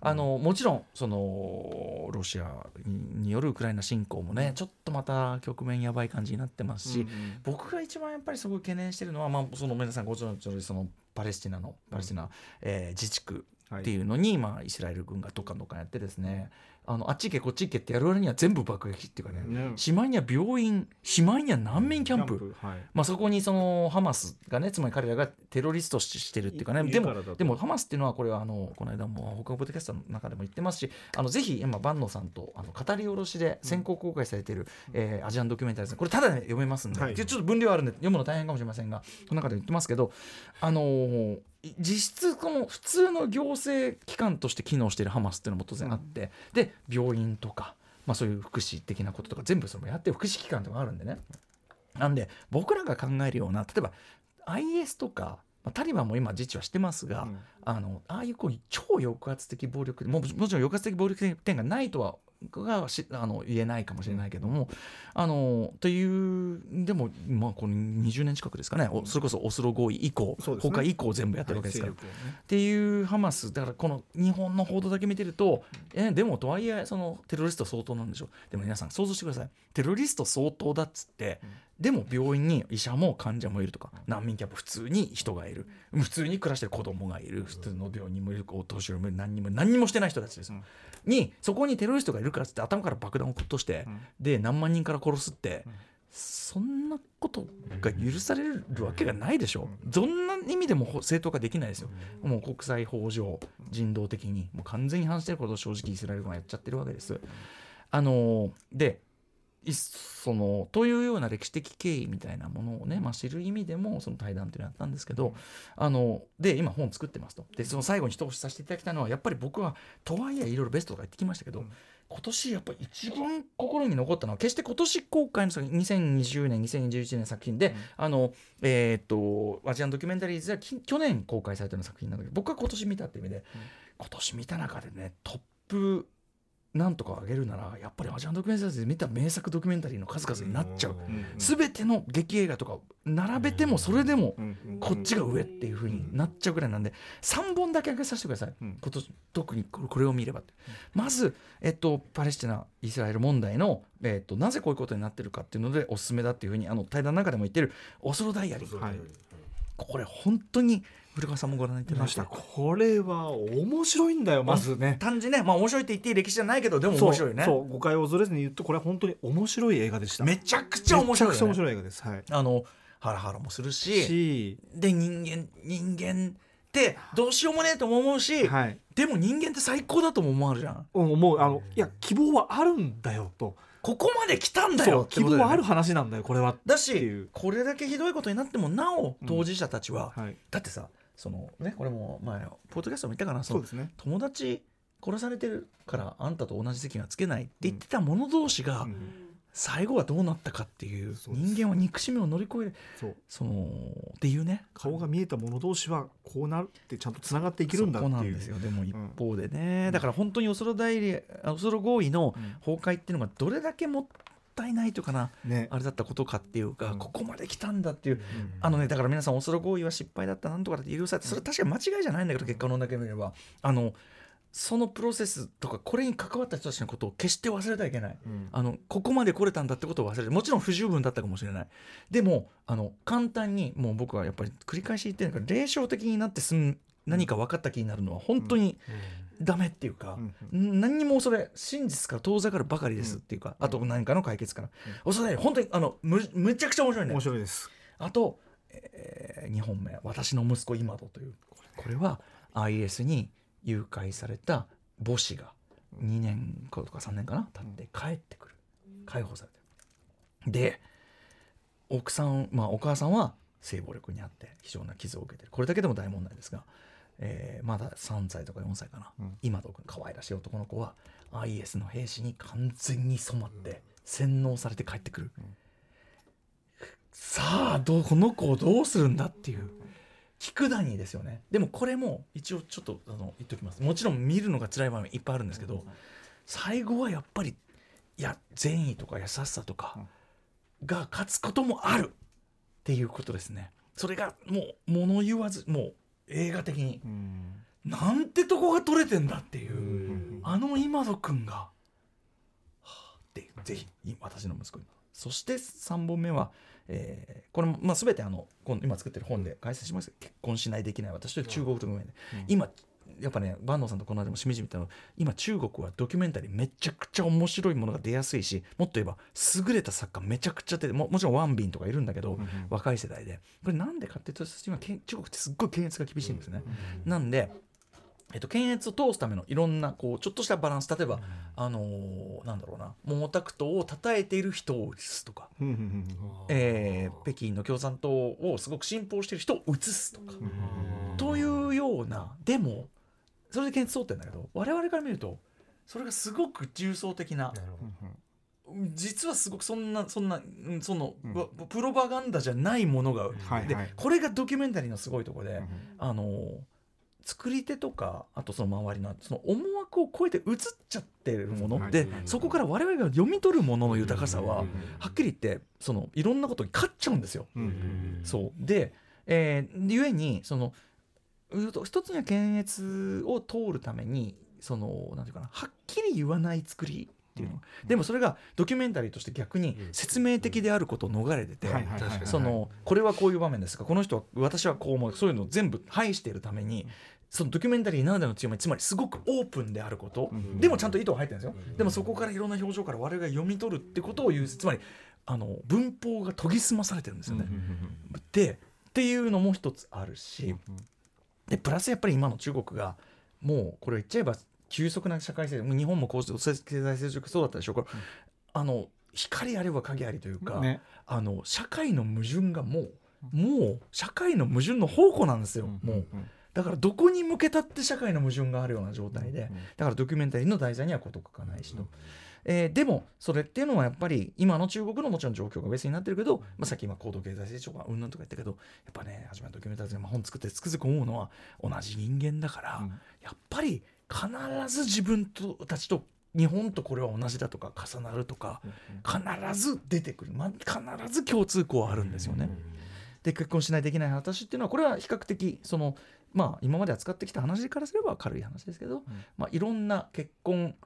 B: あのもちろんそのロシアによるウクライナ侵攻もねちょっとまた局面やばい感じになってますし、僕が一番やっぱりすごい懸念してるのは、まあ、その皆さんご存知の通りそのパレスチナのパレスチナ、えー自治区っていうのに、まあ、イスラエル軍がどっかどっかやってですねあのあっち行けこっち行けってやる割には全部爆撃っていうかね、
C: ね。
B: しまいには病院しまいには難民キャンプ。
C: はい。
B: まあ、そこにそのハマスがねつまり彼らがテロリスト視してるっていうかね。でもでもハマスっていうのはこれはあのこの間も他のポッドキャストの中でも言ってますしあのぜひ今万野さんとあの語り下ろしで先行公開されている、えーアジアンドキュメンタリーですね。これただで読めますんで、
C: はい。
B: ちょっと分量あるんで読むの大変かもしれませんがその中で言ってますけどあのー実質この普通の行政機関として機能しているハマスっていうのも当然あって、で病院とか、まあ、そういう福祉的なこととか全部それもやってる福祉機関とかあるんでね。なんで僕らが考えるような例えば IS とか、まあ、タリバンも今自治はしてますが、
C: うん。
B: あのああいうこう超抑圧的暴力ももちろん抑圧的暴力点がないとはがしあの言えないかもしれないけども、あのというでも、まあ、この20年近くですかね、おそれこそオスロ合意以降、
C: ね。
B: 崩壊以降全部やってるわけですから、
C: はいね。
B: っていうハマス。だからこの日本の報道だけ見てると、えでもとはいえそのテロリスト相当なんでしょ。でも皆さん想像してください。テロリスト相当だっつって、でも病院に医者も患者もいるとか難民キャンプ普通に人がいる。普通に暮らしてる子供がいる。普通の病人もいるお年寄りもいる。何にも何にもしてない人たちです。よ、にそこにテロリストがいるからって頭から爆弾を落として、で何万人から殺すって、そんなことが許されるわけがないでしょ、どん。な意味でも正当化できないですよ、もう国際法上人道的にもう完全に反してることを正直イスラエル軍はやっちゃってるわけです。あのでいそのというような歴史的経緯みたいなものをね、まあ、知る意味でもその対談っていうのをやったんですけど、あので今本作ってますと。でその最後に一押しさせていただきたいのはやっぱり僕はとはいえいろいろベストとか言ってきましたけど、今年やっぱり一番心に残ったのは決して今年公開の作品2020年2021年の作品で、あのえーっとアジアンドキュメンタリーズはき去年公開されたような作品なんだけど僕は今年見たって意味で、今年見た中でねトップなんとか上げるならやっぱりアジアンドキュメンタリーズで見た名作ドキュメンタリーの数々になっちゃう。全ての劇映画とか並べてもそれでもこっちが上っていう風になっちゃうぐらいなんで3本だけ上げさせてください、
C: うん。
B: 今年特にこれを見ればって。まず、えっと、パレスチナイスラエル問題の、えっと、なぜこういうことになってるかっていうのでおすすめだっていうふうにあの対談の中でも言ってるオスロダイアリー、
C: はい
B: これ本当に古川さんもご覧いただ
C: ました。これは面白いんだよまずね。
B: 単純ねまあ面白いって言っていい歴史じゃないけどでも面白いね。
C: そう誤解を恐れずに言うとこれは本当に面白い映画でした。
B: めちゃくちゃ面白い、ね、
C: めちゃくちゃ面白い映画です。はい。
B: あのハラハラもするし
C: し
B: で人間人間ってどうしようもねえとも思うし、
C: はい。
B: でも人間って最高だとも思われるじゃん。
C: うんもう。あのいや希望はあるんだよと。
B: ここまで来たんだよ
C: そう希望はある話なんだよこれは
B: だし
C: う
B: これだけひどいことになってもなお
C: うん
B: 当事者たちは、
C: はい。
B: だってさそのねこれも前ポッドキャストも言ったかなその
C: そうですね。
B: 友達殺されてるからあんたと同じ席がつけないって言ってた者同士が、
C: うん。
B: 最後はどうなったかっていう人間は憎しみを乗り越える
C: そう。
B: そのっていうね。
C: 顔が見えた者同士はこうなるってちゃんとつながっていけるんだって
B: そこなん
C: いう
B: ですよ。でも一方でね、だから本当にオスロ代理オスロ合意の
C: うん。
B: 崩壊っていうのがどれだけもったいないとかな
C: ね。
B: あれだったことかっていうか、
C: うん。
B: ここまで来たんだっていう、あのねだから皆さんオスロ合意は失敗だったなんとかだって許されてそれ確かに間違いじゃないんだけど結果論だけ見ればあのそのプロセスとかこれに関わった人たちのことを決して忘れてはいけない。
C: うん。
B: あのここまで来れたんだってことを忘れてもちろん不十分だったかもしれない。でもあの簡単にもう僕はやっぱり繰り返し言ってるから霊障的になってすん何か分かった気になるのは本当にダメっていうか、
C: うん
B: 何にもそれ真実から遠ざかるばかりですっていうか、あと何かの解決から、おそらく本当にあのむめちゃくちゃ面白いね。
C: 面白いです。
B: あと、え2本目「私の息子今戸」という。これは IS に誘拐された母子が2年とか3年かな経って帰ってくる。解放されてる。で奥さんまあお母さんは性暴力にあって非常な傷を受けてる。これだけでも大問題ですが、えーまだ3歳とか4歳かな、
C: うん。
B: 今戸君可愛らしい男の子は IS の兵士に完全に染まって洗脳されて帰ってくる、さあどうこの子をどうするんだっていう菊谷ですよね。でもこれも一応ちょっとあの言っときます。もちろん見るのが辛い場面いっぱいあるんですけど最後はやっぱりいや善意とか優しさとかが勝つこともあるっていうことですね。それがもう物言わずもう映画的に。
C: うん。
B: なんてとこが撮れてんだっていう、
F: うん。
B: あの今戸君が、はあ。っていうぜひ私の息子に。そして3本目は、えーこれも、まあ、全てあの今今作ってる本で解説しますけど結婚しないできない私と中国とごめんね、今やっぱね坂東さんとこの間もしみじみ言ったの今中国はドキュメンタリーめちゃくちゃ面白いものが出やすいしもっと言えば優れた作家めちゃくちゃ出てももちろんワンビンとかいるんだけど、若い世代で。これなんでかっていうと今中国ってすっごい検閲が厳しいんですね、なんでえっと、検閲を通すためのいろんなこうちょっとしたバランス。例えば、あのーなんだろうな毛沢東を称えている人を映すとか、
C: うんうん
B: えー北京の共産党をすごく信奉している人を映すとか、というようなでもそれで検閲通ってるんだけど我々から見るとそれがすごく重層的な
D: なるほ
B: 実はすごくそんなそんなうんその、わプロパガンダじゃないものが、で
C: はいはい。
B: これがドキュメンタリーのすごいところで、
C: ん
B: あの作り手とかあとその周りのその思惑を超えて映っちゃってるもので、
C: はい。
B: そこから我々が読み取るものの豊かさは、
F: うん
B: はっきり言ってそのいろんなことに勝っちゃうんですよ。
C: うんうん。
B: そう。で、えー、ゆえにその一つには検閲を通るためにそのなんていうかなはっきり言わない作りっていうの、でもそれがドキュメンタリーとして逆に説明的であることを逃れてて、そのこれはこういう場面ですがこの人は私はこう思う。そういうのを全部排しているためにそのドキュメンタリーならではの強みつまりすごくオープンであること、
C: ん。
B: でもちゃんと意図が入ってるんですよ、でもそこからいろんな表情から我々が読み取るってことを言うつまりあの文法が研ぎ澄まされてるんですよね。でっていうのも一つあるし、でプラスやっぱり今の中国がもうこれ言っちゃえば急速な社会性日本もこう経済成長そうだったでしょ？これ、あの光あれば影ありというか、
C: ね。
B: あの社会の矛盾がもうもう社会の矛盾の宝庫なんですよ、もう。だからどこに向けたって社会の矛盾があるような状態で、だからドキュメンタリーの題材には事欠かないしと。えーでもそれっていうのはやっぱり今の中国のもちろん状況がベースになってるけど、まあ、さっき今高度経済成長がうんぬんとか言ったけどやっぱね初めのドキュメンタリーでまあ本作ってつくづく思うのは同じ人間だから、
C: うん。
B: やっぱり必ず自分とたちと日本とこれは同じだとか重なるとか必ず出てくる、まあ、必ず共通項はあるんですよね。で結婚しないといけない私っていうのはこれは比較的そのまあ今まで扱ってきた話からすれば軽い話ですけど、まあ、いろんな結婚、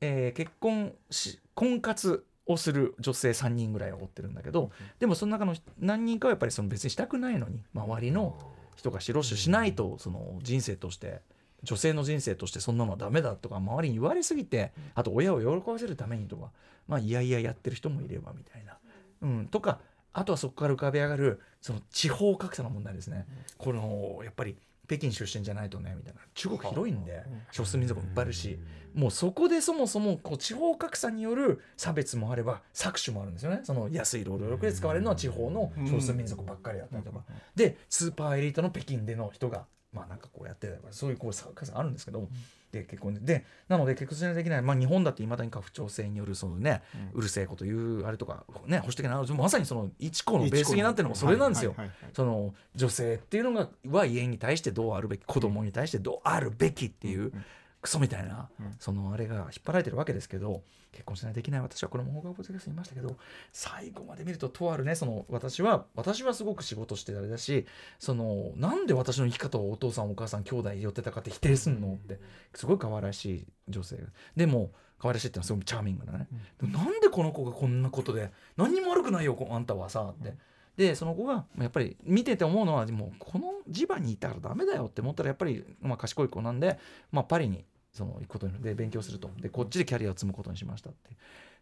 B: えー結婚し婚活をする女性3人ぐらいを追ってるんだけど、でもその中の何人かはやっぱりその別にしたくないのに周りの人が白ししないとその人生として女性の人生としてそんなのはダメだとか周りに言われすぎてあと親を喜ばせるためにとかまあいやいややってる人もいればみたいな、うん、とかあとはそこから浮かび上がるその地方格差の問題ですね。このやっぱり北京出身じゃないとねみたいな。中国広いんで少数民族もいっぱいいるしもうそこでそもそもこう地方格差による差別もあれば搾取もあるんですよね。その安い労働力で使われるのは地方の少数民族ばっかりだったりとか、でスーパーエリートの北京での人がまあなんかこうやってそういうこう差格差があるんですけど、で結婚で。でなので結婚しないといけない、まあ、日本だっていまだに家父長制によるそのね、うるせえこと言うあれとかね保守的なまさにその一個のベースになってるのもそれなんですよ。その女性っていうのがは家に対してどうあるべき子供に対してどうあるべきっていうクソみたいな、そのあれが引っ張られてるわけですけど結婚しないといけない私はこれも放課後ポッドキャストに言いましたけど最後まで見るととあるねその私は私はすごく仕事してあれだしそのなんで私の生き方をお父さんお母さん兄弟寄ってたかって否定すんのってすごい可愛らしい女性が。でも可愛らしいってのはすごいチャーミングなね、でもなんでこの子がこんなことで何にも悪くないよこあんたはさって。でその子がまあやっぱり見てて思うのはもうこの地場にいたらダメだよって思ったらやっぱりまあ賢い子なんで、まあ、パリにその行くことにで勉強すると。でこっちでキャリアを積むことにしましたって。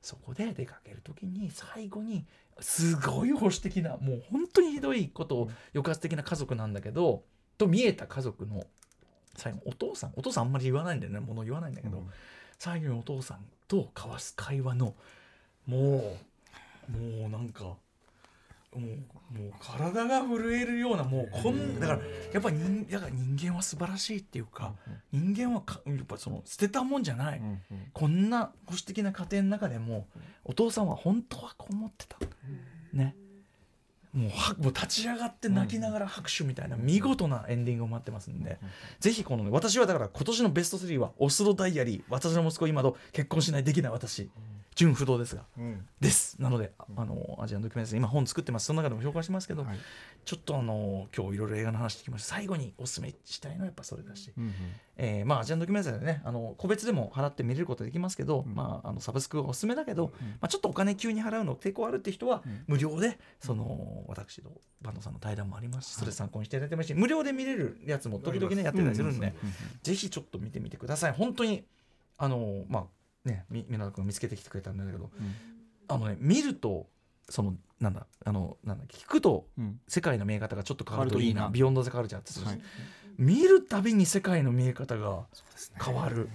B: そこで出かける時に最後にすごい保守的なもう本当にひどいことを抑圧的な家族なんだけどと見えた家族の最後お父さん。お父さんあんまり言わないんだよね物言わないんだけど、最後にお父さんと交わす会話のもうもうなんかもうもう体が震えるようなもうこんだからやっぱ人だから人間は素晴らしいっていうか、人間はかやっぱその捨てたもんじゃない、こんな保守的な家庭の中でもお父さんは本当はこう思ってた、ね。もうはもう立ち上がって泣きながら拍手みたいな見事なエンディングを待ってますんで、ぜひこのね私はだから今年のベスト3は「オスロダイアリー私の息子今と結婚しないできない私」純不動ですが
C: うん。
B: です。なのでああのアジアンドキュメンタリー今本作ってます。その中でも紹介しますけど、
C: はい。
B: ちょっとあの今日いろいろ映画の話してきました。最後におすすめしたいのはやっぱそれだし、
C: うんうん。
B: えーまあアジアンドキュメンタリーでねあの個別でも払って見れることできますけど、
C: うん。
B: まああのサブスクがおすすめだけど、
C: うん
B: まあ、ちょっとお金急に払うの抵抗あるって人は
C: うん。
B: 無料でその私と坂東さんの対談もあります。しそれ参考にしていただいてもいいし無料で見れるやつも時々ねやってたりするんで、ぜひちょっと見てみてください。本当にあのまあねみ湊君が見つけてきてくれたんだけどあのね見るとそのなんだあのなんだ聞くと
C: うん。
B: 世界の見え方がちょっと変わるといいな。
C: 変わるといいな。
B: ビヨンド・ザ・カルチャーって、
C: はい
B: 見るたびに世界の見え方が変わる。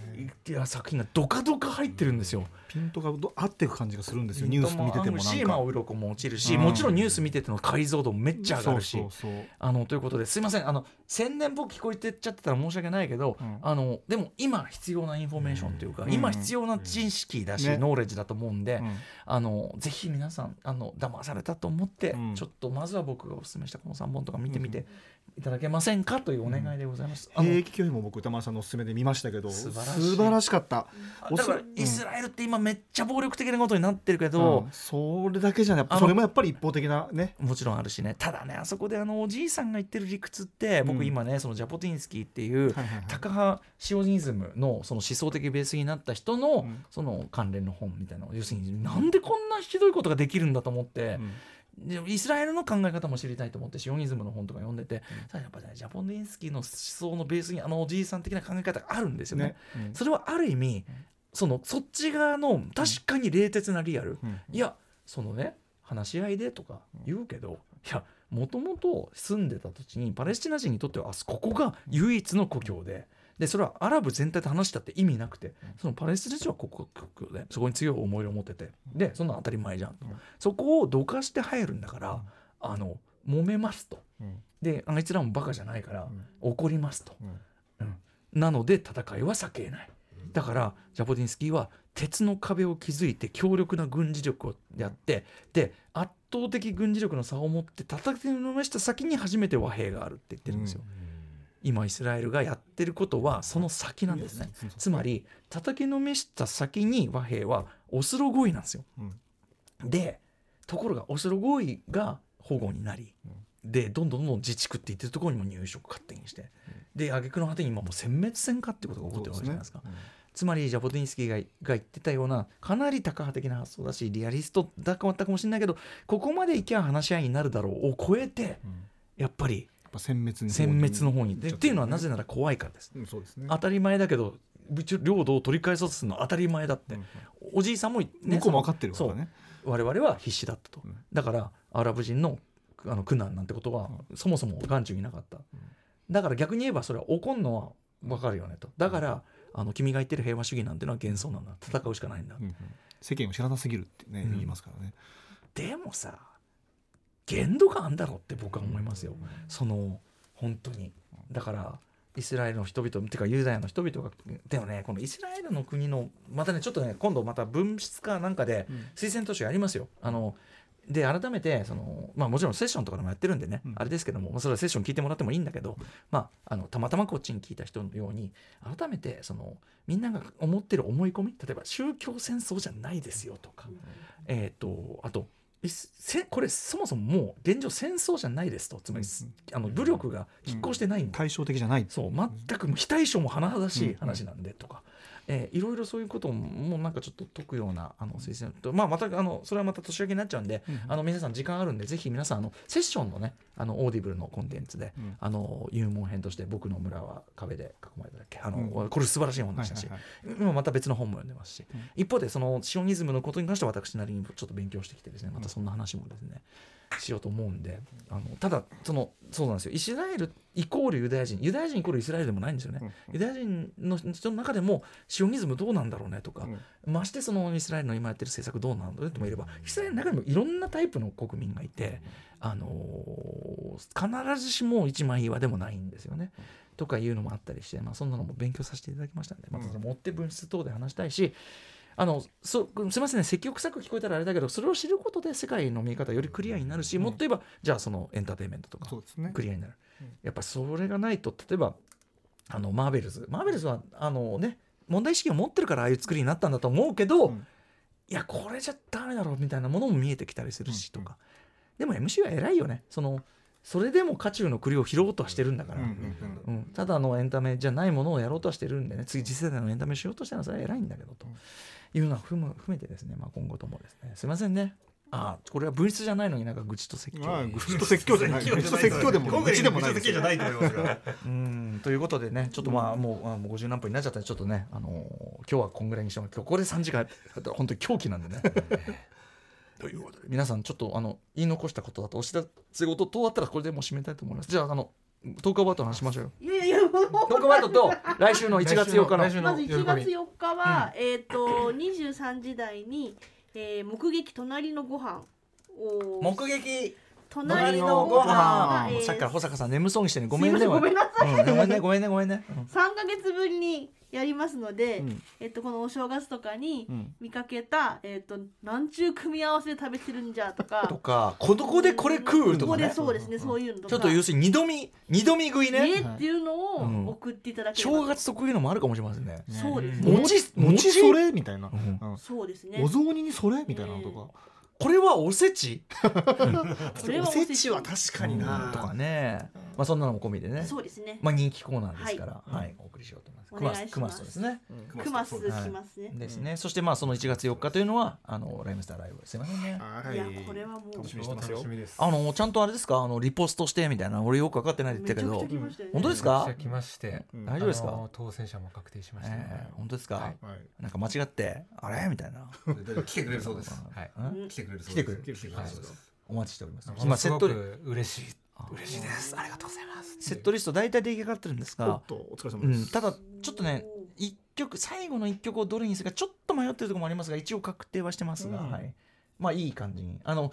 B: いや作品がドカドカ入ってるんですよ。
C: ピントがど合っていく感じがするんですよ。ニュース見ててもなんか。
B: も落ちるし、
C: うん。
B: もちろんニュース見てての解像度もめっちゃ上がるし。あのということですいません。あの宣伝っぽく聞こえてっちゃってたら申し訳ないけど、
C: うん。
B: あのでも今必要なインフォメーションというか、
C: うん。
B: 今必要な知識だし、
C: ね
B: knowledge だと思うんで、
C: うん。
B: あのぜひ皆さんあの騙されたと思って、
C: うん。
B: ちょっとまずは僕がお勧めしたこの3本とか見てみていただけませんかというお願いでございます。
C: 兵役拒否も僕宇多丸さんのおすすめで見ましたけど
B: 素晴らし
C: かった。
B: だから
C: うん。
B: イスラエルって今めっちゃ暴力的なことになってるけど、
C: うん。それだけじゃねやっぱ
B: あの
C: それもやっぱり一方的なね。
B: もちろんあるしね。ただねあそこであのおじいさんが言ってる理屈って僕
C: うん。
B: 今ねそのジャポティンスキーっていう高派シオニズムのその思想的ベースになった人の
C: うん。
B: その関連の本みたいなの。要するになんでこんなひどいことができるんだと思ってイスラエルの考え方も知りたいと思ってシオニズムの本とか読んでてただやっぱねジャポティンスキーの思想のベースにあのおじいさん的な考え方があるんですよね。
C: ね。うん。
B: それはある意味そのそっち側の確かに冷徹なリアル、
C: うん。
B: いやそのね話し合いでとか言うけど、いやもともと住んでた土地にパレスチナ人にとってはあここが唯一の故郷で。でそれはアラブ全体と話したって意味なくてそのパレスチナ人はここが故郷でそこに強い思いを持っててでそんなの当たり前じゃんと、
C: うん。
B: そこをどかして入るんだから、あの揉めますと。
C: うん。
B: であいつらもバカじゃないから、怒りますと、
C: うん。
B: うん。なので戦いは避けない。だからジャポティンスキーは鉄の壁を築いて強力な軍事力をやってで圧倒的軍事力の差を持って叩きのめした先に初めて和平があるって言ってるんですよ、今イスラエルがやってることはその先なんですね。つまり叩きのめした先に和平はオスロ合意なんですよ。
C: うん。
B: でところがオスロ合意が保護になり、でどんどんどんどん自治区って言ってるところにも入植勝手にして、で挙句の果てに今もう殲滅戦かってことが起こってるわけじゃないですか。つまりジャポティンスキーがが言ってたようなかなり高派的な発想だしリアリストだかったかもしれないけどここまでいきゃ話し合いになるだろうを超えてやっぱり
C: ぱ殲滅に
B: 殲滅の方に
C: っ
B: ていうのはなぜなら怖いからです。
C: うんそうですね。
B: 当たり前だけど領土を取り返そうとするのは当たり前だって、
C: うん
B: おじいさんも、ね、
C: 向こうも分かってるか
B: そう
C: らね
B: 我々は必死だったと、
C: うん。
B: だからアラブ人のあの苦難なんてことは、そもそも眼中になかった、だから逆に言えばそれは怒るのは分かるよねと。だから、あの君が言ってる平和主義なんてのは幻想なんだ。戦うしかないんだ、
C: 世間を知らなすぎるってね
B: うん。
C: 言いますからね。
B: でもさ限度があんだろうって僕は思いますよ、その本当に。だからイスラエルの人々っていうかユダヤの人々がでもねこのイスラエルの国のまたねちょっとね今度また分室かなんかで推薦図書やりますよ。あので改めてその、まあ、もちろんセッションとかでもやってるんでね、
C: うん。
B: あれですけども、まあ、それはセッション聞いてもらってもいいんだけど、まあ、あのたまたまこっちに聞いた人のように改めてそのみんなが思ってる思い込み例えば宗教戦争じゃないですよとか、えっ、とあといせこれそもそももう現状戦争じゃないですと。つまり、あの武力が拮抗してないん。だ、
C: 対照的じゃない。
B: そう。全く非対称も甚だしい話なんでとか、えーいろいろそういうことももうなんかちょっと解くようなあの推薦と、まあ、またあのそれはまた年明けになっちゃうんで、あの皆さん時間あるんでぜひ皆さんあのセッションのねあのオーディブルのコンテンツで、
C: うん。
B: あの入門編として「僕の村は壁で囲まれただっけ」あの、
C: うん。
B: これ素晴らしい本でしたし、
C: はいはい。
B: 今また別の本も読んでますし、
C: うん。
B: 一方でそのシオニズムのことに関しては私なりにちょっと勉強してきてですねまたそんな話もですね、しようと思うんであのただそのそうなんですよ。イスラエルイコールユダヤ人ユダヤ人イコールイスラエルでもないんですよね、ユダヤ人の人の中でもシオニズムどうなんだろうねとか、ましてそのイスラエルの今やってる政策どうなんだろうともいればイスラエルの中にもいろんなタイプの国民がいて、あのー必ずしも一枚岩でもないんですよね。とかいうのもあったりして、まあ、そんなのも勉強させていただきましたので、またその持って分室等で話したいしあのそすみませんね。積極臭く聞こえたらあれだけどそれを知ることで世界の見え方よりクリアになるし、もっと言えばじゃあそのエンターテインメントとかクリアになる、やっぱそれがないと例えばあのマーベルズ。マーベルズはあのね問題意識を持ってるからああいう作りになったんだと思うけど、
C: うん。
B: いやこれじゃダメだろうみたいなものも見えてきたりするしとか、でも MC は偉いよね。そのそれでも渦中の栗を拾おうとはしてるんだから、
C: うん。
B: うん。ただのエンタメじゃないものをやろうとはしてるんでね。次次世代のエンタメをしようとしたらそれは偉いんだけどというのは含む含めてですね、まあ、今後ともですね。すいませんね。ああこれは文質じゃないのになんか愚痴と説教。
C: まあ愚痴と説教じゃない。愚痴と説教でも愚痴でもないです
F: 愚痴と説教じゃないと思いますが
B: うんということでねちょっとまあもうあもう50何分になっちゃったんでちょっとね、あのー今日はこんぐらいにしても今日ここで3時間本当に狂気なんでね。ということで。皆さんちょっとあの言い残したことだとお知らせ事とあったらこれでもう締めたいと思います。じゃああのトークアバウトの話しましょうよ。
E: いやいやもう。
B: トークアバウトと来週の 1月4日の。
D: 来週の
E: まず1
D: 喜び
E: 月4日は、えっ、と23時台に、えー、目撃隣のご飯を。
B: 目撃？
E: 隣のご飯が、えー
B: さっきから保坂さん眠そうにしてねごめんね
E: すいませんごめんなさい。
B: うん。ごめんねごめんねごめんね、うん
E: 3ヶ月ぶりにやりますので、
C: うん。
E: えっとこのお正月とかに
C: うん。
E: 見かけた、えっとなんちゅう組み合わせで食べてるんじゃとか
B: とかここでこれ食うと
E: ここで
B: かね
E: そうですね、そういうのとか。
B: ちょっと要するに二度見二度見食いね。
E: ねっていうの
B: うん。
E: を送っていただければ、
B: 正月特有のもあるかもしれませんね。
E: そうですね。
B: も餅
C: 餅？それみたいな、
B: うん。
C: うん。
E: そうですね。
C: お雑煮にそれみたいなのとか、
B: これはおせち？
E: それはおせち。は
C: 確
B: かになとかね。まあそんなのも込みでね。
E: そうですね、
B: まあ人気コーナーですから。
C: はい。
B: はい。お送りしようと思います
E: お願いします。
B: クマスとですね。
E: クマス
B: はい。
E: きますね、
B: ですね。そしてまあその1月4日というのはあのライムスターライブすいませんね。
C: はい。
E: やこれはもう。
C: 楽しみにしてます。よ
B: あのちゃんとあれですか？あのリポストしてみたいな俺よく分かってないって言ったけど。本当ですか？
D: 来まして。
C: うん。
B: 大丈夫ですか？
D: 当選者も確定しました
B: 本当ですか、なんか間違ってあれ？みたいな。
F: 来てくれるそうです。来てくれるそうです。
B: 来てくれる
F: 来てくれるそうです。
B: お待ちしております。
D: も
B: 今セットリ
D: のすごく嬉しい
B: 嬉しいです。ありがとうございます。セットリスト大体出来上がってるんですが
C: おっとお疲れ様です、
B: うん、ただちょっとね一曲最後の一曲をどれにするかちょっと迷ってるところもありますが一応確定はしてますが、
C: うん。
B: はい、まあいい感じに。あの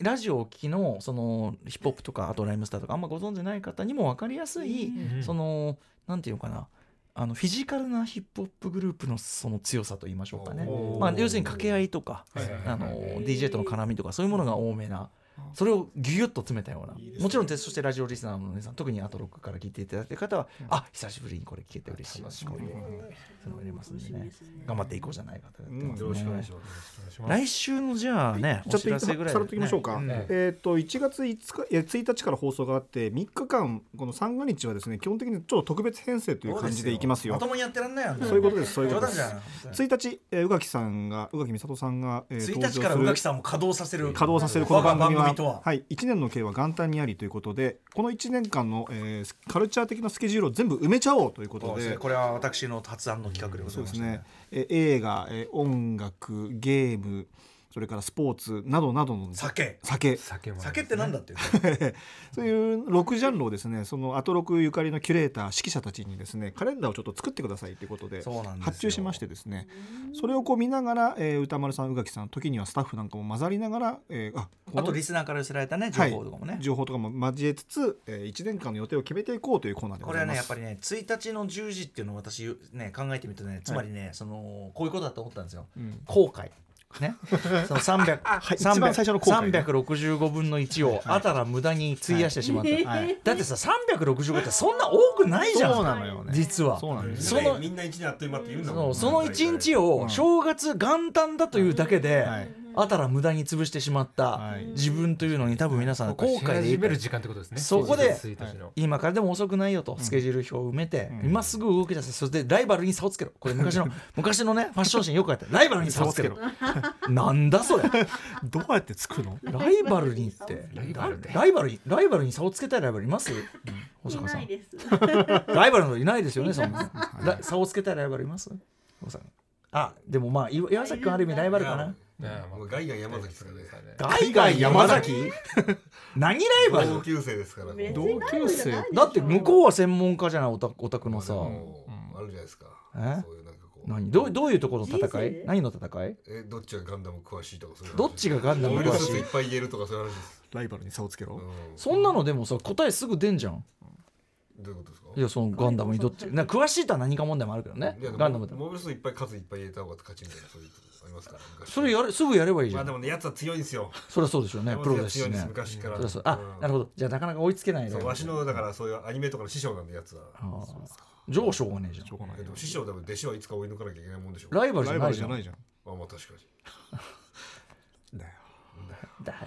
B: ラジオをお聞きのそのヒップホップとかあとライムスターとかあんまご存じない方にも分かりやすい、
D: うん。
B: そのなんていうのかな。あのフィジカルなヒップホップグループのその強さと言いましょうかね。まあ、要するに掛け合いとか、
D: はいはいはい
B: あの DJ との絡みとかそういうものが多めなそれをギュギュッと詰めたような。い
C: いね。
B: もちろんそしてラジオリスナーの皆さん特にアトロックから聞いていただいてる方は、あ久しぶりにこれ聞けて嬉しい。
D: 楽しみ。
B: こういうますんでね。頑張っていこうじゃないかとやってます
F: よろしくお願いし
B: ね
F: ます。
B: 来週のじゃあね
C: ちょっと
B: お知らせぐらい
C: さらっといきましょうか、
B: ね
D: ね
C: えっ、と1月5日いや1日から放送があって3日間この三が日はですね基本的にちょっと特別編成という感じでいきますよ。
B: まともにやってらんないよ。
C: そういうことですそういうことです。
B: 冗談じゃん。
C: 1日、えー宇垣さんが宇垣美里さんが、えー
B: 1日から宇垣さんも稼働させる。
C: 稼働させるこの番組は
B: は。
C: はい、1年の計は元旦にありということでこの1年間の、えーカルチャー的なスケジュールを全部埋めちゃおうということで。
B: ね。これは私の発案の企画でございうました
C: そですね、えー映画、えー音楽ゲームそれからスポーツなどなどの
B: 酒。
C: 酒。
D: 酒もある
B: 酒ってなんだっていう。
C: そういう6ジャンルをですねそのアトロクゆかりのキュレーター指揮者たちにですねカレンダーをちょっと作ってくださいということで発注しましてですね。それをこう見ながら、えー歌丸さん宇垣さん時にはスタッフなんかも混ざりながら、えーあ
B: あとリスナーから寄せられたね情
C: はい。
B: 報とかもね、
C: 情報とかも交えつつ、え1年間の予定を決めていこうというコーナーでご
B: これ
C: ざいます。
B: はねやっぱりね1日の10時っていうのを私ね考えてみるとねつまりね、そのこういうことだと思ったんですよ。
C: うん。
B: 後悔ね。その300
C: はい一番最初の後悔ね。
B: 365分の1をあたら無駄に費やしてしまった、
C: はい。
B: だってさ365ってそんな多くないじゃん。
C: そうなのよね。
B: 実は。
C: そうなんです
B: その
F: みんな一年あっという間って言うんだ
B: そ
F: もん。
B: のその1日
C: うん。
B: を正月元旦だというだけで、
C: はい
B: あたら無駄に潰してしまった
C: はい。
B: 自分というのに多分皆さん後
D: 後悔
B: 悔で
D: める時間ってことですね。
B: そこで
D: 1日の
B: 今からでも遅くないよとスケジュール表を埋めて、
C: うん。
B: 今すぐ動き出せ。そしてライバルに差をつけろ。これ昔の昔のねファッション誌によくやってライバルに差をつけろ。なんだそれ。
C: どうやってつくの？
B: ライバルにって。
D: ライバルって
B: ライバルにライバルに差をつけたいライバルいます？大
E: い
B: 阪さん。
E: ないです。
B: ライバルのいないですよねそん差をつけたいライバルいます？あでもまあ岩岩崎君ある意味ライバルかな
D: ね。まあ
F: もうガイガン山崎ですからね。
B: 海外山崎？何ライバル？
F: 同級生ですから
E: 別
C: 同級生。
B: だって向こうは専門家じゃないオタオタクのさ
F: もうあるじゃないですか。
B: え？
F: そういうなんかこう。
B: 何？どうどういうところの戦
E: 人生で？
B: い何の戦い？
F: えどっちがガンダム詳しいとかそういう話？
B: どっちがガンダム
F: モビル
B: 詳しい
F: スーツいっぱい言えるとかそういう話です。
C: ライバルに差をつけろ。
F: うん。
B: そんなのでもさ答えすぐ出んじゃん。
F: どういうことですか？
B: いやそのガンダムにどっち？な詳しいとは何か問題もあるけどね。
F: いやでも
B: ガンダムだ。
F: モビルスーツいっぱい数いっぱい入れた方が勝ちみたいなそういうのありますから昔。
B: それやれすぐやればいいじゃん。
F: まあでもねやつは強いんですよ。
B: そりゃそうでしょうね。プロです
F: 強いんです
B: しね。
F: 昔から。
B: そりゃそう。あなるほど。じゃあなかなか追いつけないね。
F: そうわしのだからそういうアニメとかの師匠なんでやつは。
B: あーじゃあしょうがねえじゃん。
C: しょうがない
F: えでも師匠でも弟子はいつか追い抜かなきゃいけないもんでしょ
B: ライバルじ
C: ライバ
B: ゃないじゃん。
C: ルじゃないじゃん。
F: あまあ確かに。
C: だよ。
B: だよ。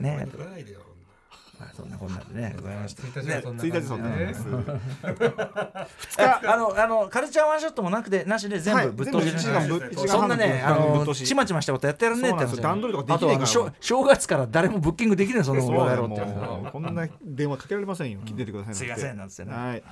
B: ね
F: 言わないでよ
B: まあそんなこんなんでねございました。
D: 1日はそんな
C: 1
D: 感じ
C: です。
B: あのあのカルチャーワンショットもなくてなしで全部ぶっ通しそんなねあ
C: 半の
B: ちまちましたことやってやらんねえって
C: 段取りとか
B: あ
C: できねえから。
B: 正月から誰もブッキングできないその
C: こんな電話かけられませんよ。出てください
B: すいませんなんつってね。
C: はい、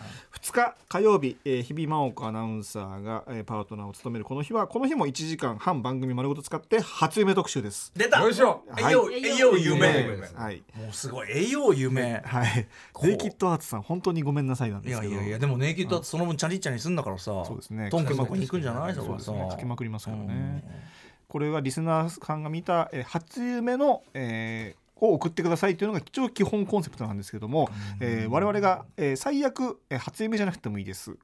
C: 2日火曜日、えー日比真央子アナウンサーが、えーパートナーを務めるこの日はこの日も1時間半番組丸ごと使って初夢特集です。
B: 出た。
D: よいしょ。
B: 栄養栄養夢
C: はい、
B: もうすごい栄養夢
C: はい、ネイキッドアーツさん本当にごめんなさいなん
B: い
C: ですけど。
B: やいやいやでもネイキッドだってその分チャリッチャにすんだからさ。
C: そうですね。
B: トンケマコに行くんじゃない？そ
C: そうです
B: こはさ。
C: ね。かけまくりますからね、これはリスナーさんが見た、えー初夢の、えーを送ってくださいというのが一応基本コンセプトなんですけども、えー我々が、えー最悪、えー初夢じゃなくてもいいです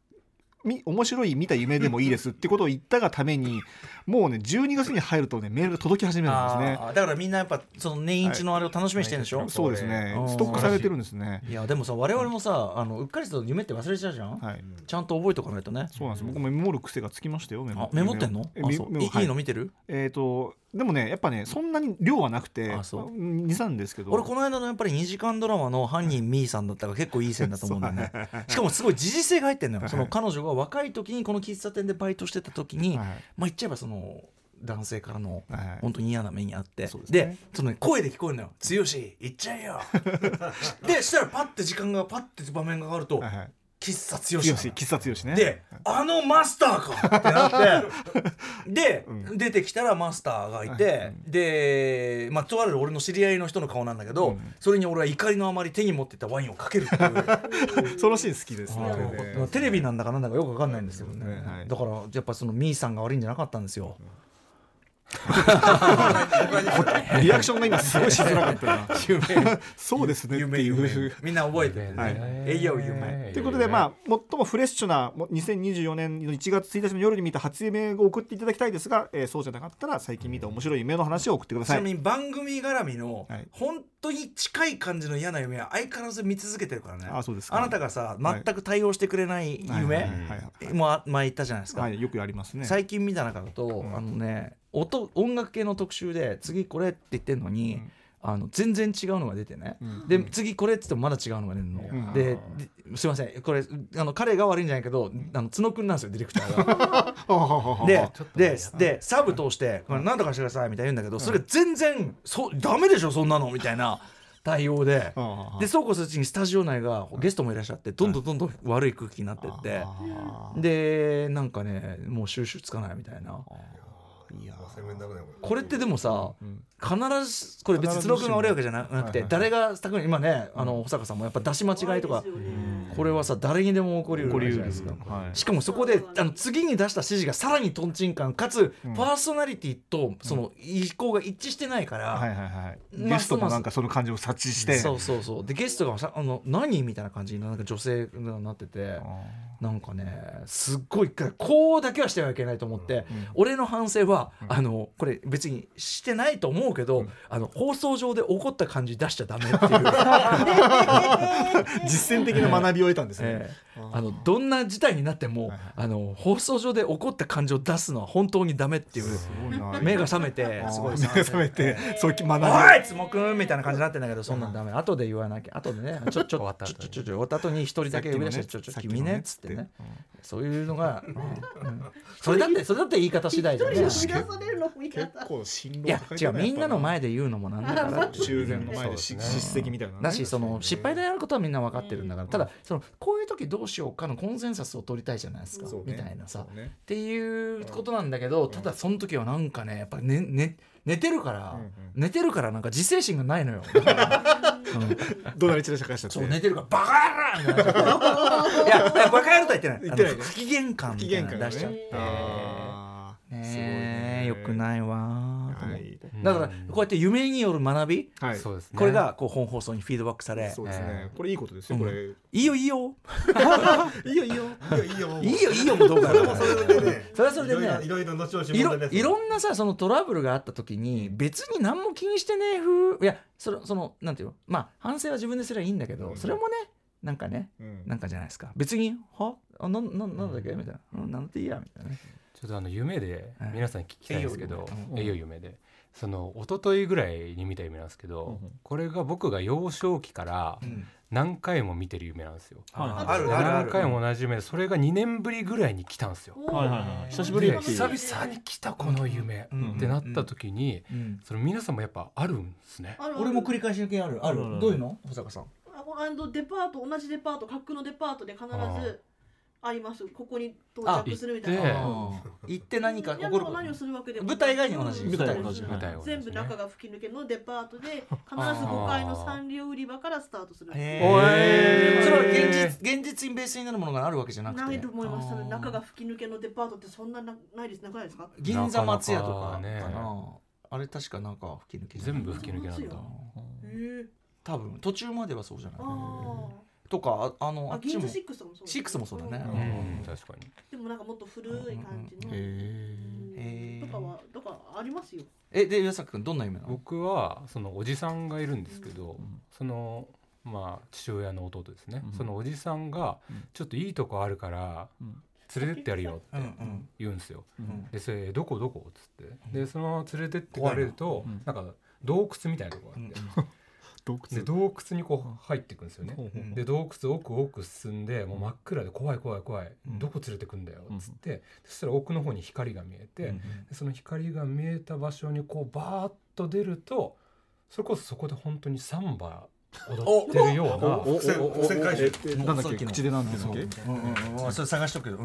C: み面白い見た夢でもいいですってことを言ったがためにもうね12月に入るとねメールが届き始めるんですね。
B: だからみんなやっぱその年一のあれを楽しみにしてるんでしょ、
C: そうですね。
B: うん。
C: ストックされてるんですね。
B: いやでもさ我々もさあのうっかりすると夢って忘れちゃうじゃん、
C: はい。
B: ちゃんと覚えておかないとね。
C: そうなんです。僕もメモる癖がつきましたよメモ。
B: あメモってんの？
C: メい。
B: いの見てる？
C: えっ、とでもねやっぱねそんなに量はなくて
B: あそう。
C: 23ですけど。
B: 俺この間のやっぱり2時間ドラマの犯人ミーさんだったから結構いい線だと思うんだよね。しかもすごい時事性が入ってんのよ。その彼女が若い時にこの喫茶店でバイトしてた時に、
C: はい
B: まあ言っちゃえばその男性からの
C: はい
B: 本当に嫌な目にあって、
C: そうでね。
B: その、ね、声で聞こえるのよ「剛行っちゃえよ」でしたらパッて時間がパッて場面が変わると
C: はいはい「
B: 喫茶剛
C: 強し喫茶強しね。
B: であのマスターかってなって で、出てきたらマスターがいて、で、まあ、とある俺の知り合いの人の顔なんだけど、
C: うん。
B: それに俺は怒りのあまり手に持ってたワインをかけるっていう。
C: そのシーン好きですね。
B: テレビ。なんだかなんだかよくわかんないんですけどね。
C: はい。
B: だからやっぱそのミーさんが悪いんじゃなかったんですよ、
C: リアクションが今すごいしづらかったな。そうですね。って
B: 夢
C: いう。
B: 夢。みんな覚えてるね、
C: はい。
B: 栄養夢。
C: ということで、まあ、最もフレッシュなも2024年の1月1日の夜に見た初夢を送っていただきたいですが、えーそうじゃなかったら最近見た面白い夢の話を送ってくだ
B: ち
C: さ
B: ないみに番組絡みの
C: はい。
B: 本当に近い感じの嫌な夢は相変わらず見続けてるからね。
C: あそうですか。
B: あなたがさ
C: はい。
B: 全く対応してくれない
C: はい。
B: 夢もあ前言ったじゃないですか、
C: はい、よくありますね。
B: 最近見た中だと、
C: ん。
B: あのね音音楽系の特集で次これって言ってんのに、
C: うん。
B: あの全然違うのが出てね、
C: うん。
B: で次これって言ってもまだ違うのが出るの、
C: ん。
B: でですいません。これあの彼が悪いんじゃないけどあの角くんなんですよディレクターが。で ででサブ通して「これ何とかしてください」みたいな言うんだけどそれが全然そダメでしょそんなのみたいな対応で。でそうこうするうちにスタジオ内がゲストもいらっしゃってどんどんどんどん悪い空気になってって。でなんかねもう収集つかないみたいなこれ。ってでもさ
C: ん。
B: 必ずこれ別に角君が悪いわけじゃななくて誰が今ねあの保坂さんもやっぱ出し間違いとかこれはさ誰にでも起こりうるじゃないですか。
C: はい。
B: しかもそこであの次に出した指示がさらにとんちんかんかつ、パーソナリティとその意向が一致してないから、
C: はいはいはい。
B: まあ
C: ゲストもなんかその感じを察知して。
B: そうそうそう。でゲストがさあの何みたいな感じになんか女性がなっててなんかねすっごいこうだけはしてはいけないと思って、俺の反省は、あのこれ別にしてないと思うけど、あの放送上で怒った感じ出しちゃダメっていう。
C: 実践的な学びを得たんですね。
B: ええあのどんな事態になっても、あの放送上で怒った感情を出すのは本当にダメっていう。目が覚めてすごい
C: 目が覚めて、そういう学びを。
B: おいつもくんみたいな感じになってんだけどそんなんダメ。後で言わなきゃ。後でね ちょちょ
D: 終わった後に
B: ちょちょちょちょ終わった後に一人だけ呼び出してちょちょ君ねっつってね。そういうのが、それだってそれだって言い方次第じゃん。ね
E: 一人で出されるのも嫌
C: 結
E: だ
C: 構辛
B: いや違うみんなの前で言うのもなんだから。
C: 修繕の前で叱責みたいなね。
B: だしその失敗でやることはみんな分かってるんだから。ただそのこういう時どうしようかのコンセンサスを取りたいじゃないですか、
C: ね。
B: みたいなさ、
C: ね。
B: っていうことなんだけどただその時はなんかねやっぱねね寝てるから、
C: うんうん。
B: 寝てるからなんか自制心がないのよ。だから
C: 怒鳴り散らしゃって。
B: そう寝てるからバカ野郎みたいな。いやバカ野郎とは言ってない。
C: 言ってない
B: 不機嫌感みたいなの出しちゃって、ね。
C: すごい
B: えよくないわだからこうやって夢による学び
C: はい。
D: そうですね。
B: これがこう本放送にフィードバックされ。
C: そうですね。
D: え。
C: これいいことですよ。これ。
B: いいよいいよ。
C: いいよ いいよ。
F: いいよいいよ。
B: いいよいいよもどうか
F: それもそれでね。
B: それはそれでね。
F: いろいろ後々
B: いろ
F: 問題です
B: いろんなさそのトラブルがあった時に別に何も気にしてねえ風いやそのそのなんていうの？まあ反省は自分ですればいいんだけど、
F: うん。
B: それもねなんかね
C: うん。
B: なんかじゃないですか。別には？あなんなんなんだっけ？みたいな、うん、なんていいやみたいなね。
D: ちょっとあの夢で
B: うん
D: 皆さんに聞きたいんですけど
B: うん。
D: 栄養夢でその一昨日ぐらいに見た夢なんですけどこれが僕が幼少期から何回も見てる夢なんですよ。何回も同じ夢。でそれが2年ぶりぐらいに来たんですよ。
C: 久しぶり
D: 久々に来たこの夢
B: うん
D: ってなった時に
B: うん。
D: その皆さんもやっぱあるんですね。
B: 俺も繰り返しの件ある。ある。
C: うん。
B: どういうの？保坂さん。
E: ああのデパート同じデパート架空のデパートで必ずあります。ここに到着するみたいな。
B: 行って。何か起こる
E: 何をするわけでも
B: 舞台以外に同じ
C: 舞台同じ。
D: 舞台を
E: 全部中が吹き抜けのデパートで 必ず5階のサンリオ売り場からスタートする。
B: それは現実現実にベースになるものがあるわけじゃなくて。
E: ないと思います。中が吹き抜けのデパートってそんななないです。なくないですか？
B: 銀座松屋とか
D: ね。
B: あれ確かなんか吹き抜け
D: 全部吹き抜けなんだ。
B: 多分途中まではそうじゃない。
E: あ
B: とかああの
E: ーあ
B: あっちも。
E: シックスもそう
B: シックスもそうだね。
D: うん。確かに。
E: でもなんかもっと古い感じの
B: へ
E: うん。とかはとかありますよ。
B: えで岩崎君どんな夢なの？
D: 僕はそのおじさんがいるんですけど、そのまあ父親の弟ですね、そのおじさんがちょっといいとこあるから連れてってやるよって言うんですよ。
B: うん。
D: でそれどこどこ？っつって。でそのまま連れてってかれるとな。ん。か洞窟みたいなとこがあって、
C: 洞
D: で洞窟にこう入っていくんですよね。
B: うん。
D: で洞窟奥奥進んでもう真っ暗で怖い怖い怖い、どこ連れてくんだよっつって、そしたら奥の方に光が見えて、でその光が見えた場所にこうバーッと出るとそれこそそこで本当にサンバ踊ってるような
F: 伏線伏線回収
C: えなんだっけ口でなんていうんだっけ
B: うんうんそれ探しとくけど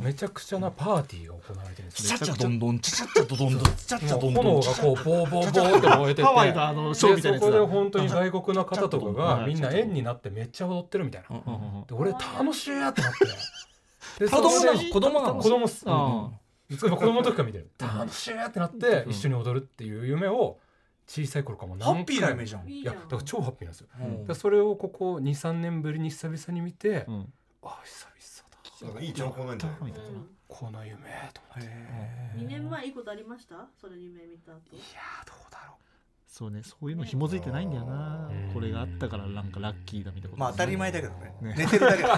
D: めちゃくちゃなパーティーが行われてるんです
B: ちゃ。ちゃどんどんちゃちゃとどんどんちゃちゃどんどん
D: 炎がこうボーボーボーって燃えてて
C: ハワイのあのショーみたいなやつ
D: そこで本当に外国の方とかがみんな円になってめっちゃ踊ってるみたいな。で俺楽しいやってなって。
B: 子供なの子供なの
D: 子供っす。子供の時から見てる。楽しいやってなって一緒に踊るっていう夢を小さい頃からも。
B: ハッピーな
D: 回も
B: 夢じゃん
E: いいじゃん。
D: いやだから超ハッピーなんですよ。
B: うん。
D: でそれをここ23年ぶりに久々に見て、
C: うん。
D: あ久々だ
F: いい兆候なんじゃない
E: うん
D: この夢と思って。
E: 2年前いいことありました？それ夢見た後。
D: いやーどうだろ
C: そうねそういうの紐づいてないんだよな。
D: うん。
C: これがあったからなんかラッキーだみたいな
B: まあ当たり前だけどね。
C: ね。
B: 寝てるだけだ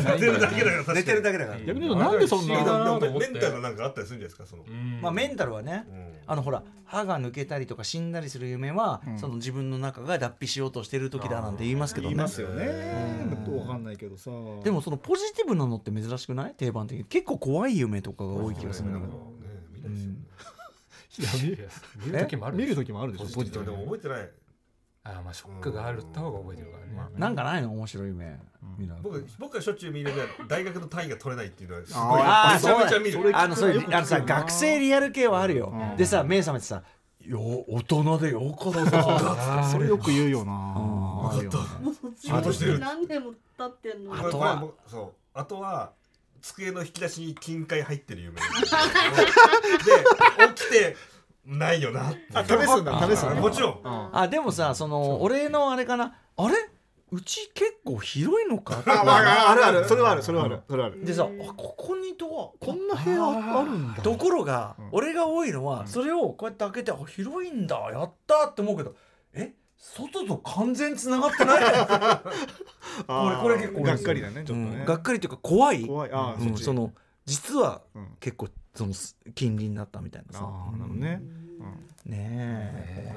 F: 寝てるだけだよ。
B: 寝てるだけだから。
C: 逆に言うとなんでそんな
F: メンタルなんかあったりするんじゃないですかその。
B: まあメンタルはね
F: うん。
B: あのほら歯が抜けたりとか死んだりする夢は、
C: うん。
B: その自分の中が脱皮しようとしてる時だなんて言いますけどね。
C: 言いますよね。
B: うん。
C: わかんないけどさ。
B: でもそのポジティブなのって珍しくない？定番的に。結構怖い夢とかが多い気がするんだけど、
F: ね見ないですよね
C: いや見
D: いや見る時もある
C: 見る時もあるでしょ。
D: ポジ
C: ティ
F: でもでも
C: ブ
F: 覚えてない。
D: あーまあショックがあるった方が覚えてるからね、
C: まあ
B: なんかないの？面白い夢、
F: 僕僕がしょっちゅう見るのは大学の単位が取れないっていうのはすごい。
B: あー
F: めちゃめちゃ見る。
B: あのそういうあのさ学生リアル系はあるよ、
C: うん。
B: でさ目覚めてさ「よ大人でよかだ。ぞ」
D: あー。
C: それよく言うよな。
B: あ
C: あるよね
E: もう卒
F: 仕事してる。
E: 業何年も経ってんの？
B: あとは
F: そう。あとは机の引き出しに金塊入ってる夢 で起きてないよなって
C: あ試すんだ試すんだ。
F: もちろん。
B: あでもさその俺のあれかな？あれ？うち結構広いのか？
C: ああるある。それはあるそれはある。それはある。
B: でさあここにドア
C: こんな部屋あるんだ。
B: ところが、
C: うん。
B: 俺が多いのは、それをこうやって開けてあ広いんだやったって思うけどえ外と完全つながってない これこれ結構
C: がっかりだねちょっと
B: う
C: ね。
B: んがっかりというか怖い。
C: 怖い。あー
B: うん。
C: そ
B: の実は
C: うん。
B: 結構その近隣だったみたいなさ。
C: ね
B: ねえ。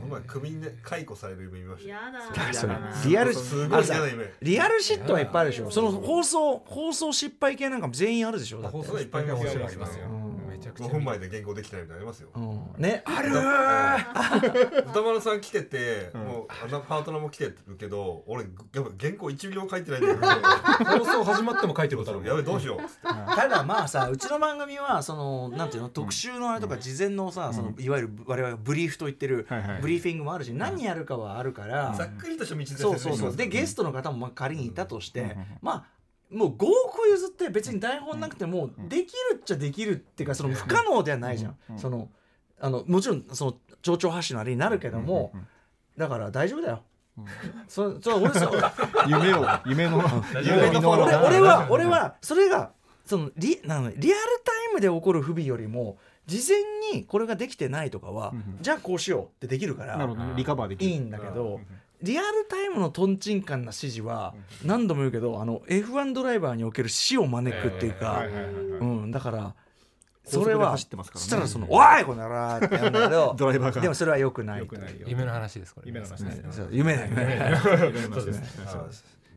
F: この前首にね解雇される夢見ましたよ。
E: やだ。
B: あそリアル
F: すごい嫌な夢。
B: リアルシットはいっぱいあるでしょ。その放送放送失敗系なんかも全員あるでしょ。だって。
D: 放送いっぱい面白いありますよ、
B: うん。
D: めちゃくちゃ。
F: 5分前で原稿できてないみたいなりますよ。
B: うん。ね。あるー。
F: 歌丸さん来てて、
C: うん。
F: もうあのパートナーも来てるけど俺やっぱ原稿1ミリも書いてないんだけど
D: 放送始まっても書いてることある
F: やべどうしよう
B: ただまあさうちの番組はそのなんていうの特集のあれとか事前のさそのいわゆる我々がブリーフと言ってるブリーフィングもあるし何やるかはあるから
F: ざっくりとした道で
B: そうそうそう。でゲストの方もまあ仮にいたとしてまあもう5億譲って別に台本なくてもできるっちゃできるっていうかその不可能ではないじゃん。
C: うん。
B: そのあのもちろんその蝶々発信のあれになるけどもだから大丈夫だよ。そそ俺さ
C: 夢を夢の
F: 夢の
B: 俺俺は俺はそれがそのリなのリアルタイムで起こる不備よりも事前にこれができてないとかは、
C: うんうん。
B: じゃあこうしようってできるから
C: なるほどね。リカバーできる。
B: いいんだけど、リアルタイムのとんちんかんな指示は何度も言うけどあの F1 ドライバーにおける死を招くっていうか、だからそれは
C: 高速で走ってますからね。
B: そしたらその「おいこの野郎!」ってやるんだけど
C: ドライバーが。
B: でもそれは良くない
C: 良くないよ。
D: 夢の話ですこれ。
C: 夢の話 ですね。
B: 夢だよね。
C: そうですね。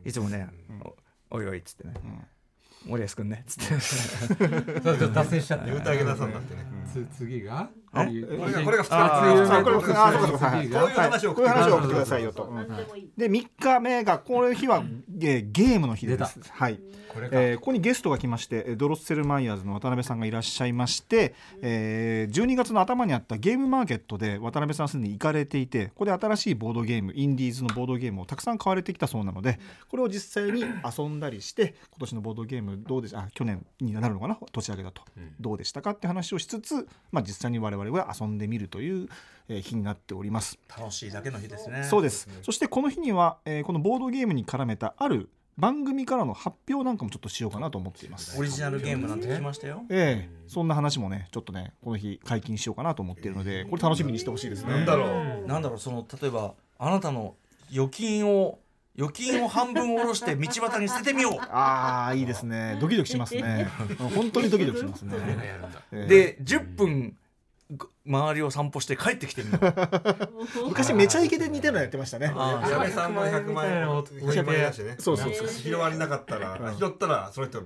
B: いつもね「おおいおい」っつってね「森保君ね」っつって。
D: そうちょっと達成しちゃっ た
F: 言うてあげなさんなってね。
D: つ次が？
B: え
F: これがこれが
B: あ
F: 2
C: あ
F: 日目
C: これこれあそうかそうかはい。
F: こういう話を
C: こういう話を送ってくださいよと。
E: 何でもいい。
C: で3日目がこの日はゲーゲームの日です。はい。
D: これか。
C: えーここにゲストが来ましてえードロッセルマイヤーズの渡辺さんがいらっしゃいまして、えー12月の頭にあったゲームマーケットで渡辺さんすでに行かれていてここで新しいボードゲームインディーズのボードゲームをたくさん買われてきたそうなのでこれを実際に遊んだりして今年のボードゲームどうでしあ去年になるのかな？年明けだと、
D: うん。
C: どうでしたか？って話をしつつ、まあ、実際に我々は遊んでみるという、えー日になっております。
B: 楽しいだけの日ですね。
C: そうです。そしてこの日には、えーこのボードゲームに絡めたある番組からの発表なんかもちょっとしようかなと思っています。
B: オリジナルゲームなんて聞きましたよ。
C: ええそんな話もねちょっとねこの日解禁しようかなと思っているのでこれ楽しみにしてほしいですね。
F: なんだろう。
B: なんだろうその例えばあなたの預金を預金を半分下ろして道端に捨ててみよう。
C: ああいいですね。ドキドキしますね。う ん本当にドキドキしますね。
B: で10分ご周りを散歩して帰ってきてみよう
C: 昔めちゃイケで似てるのやってましたね。
B: あ
F: 矢部さんの100万円を100万円出してね
C: そうそう
E: そう。
F: 拾われなかったら拾ったらその人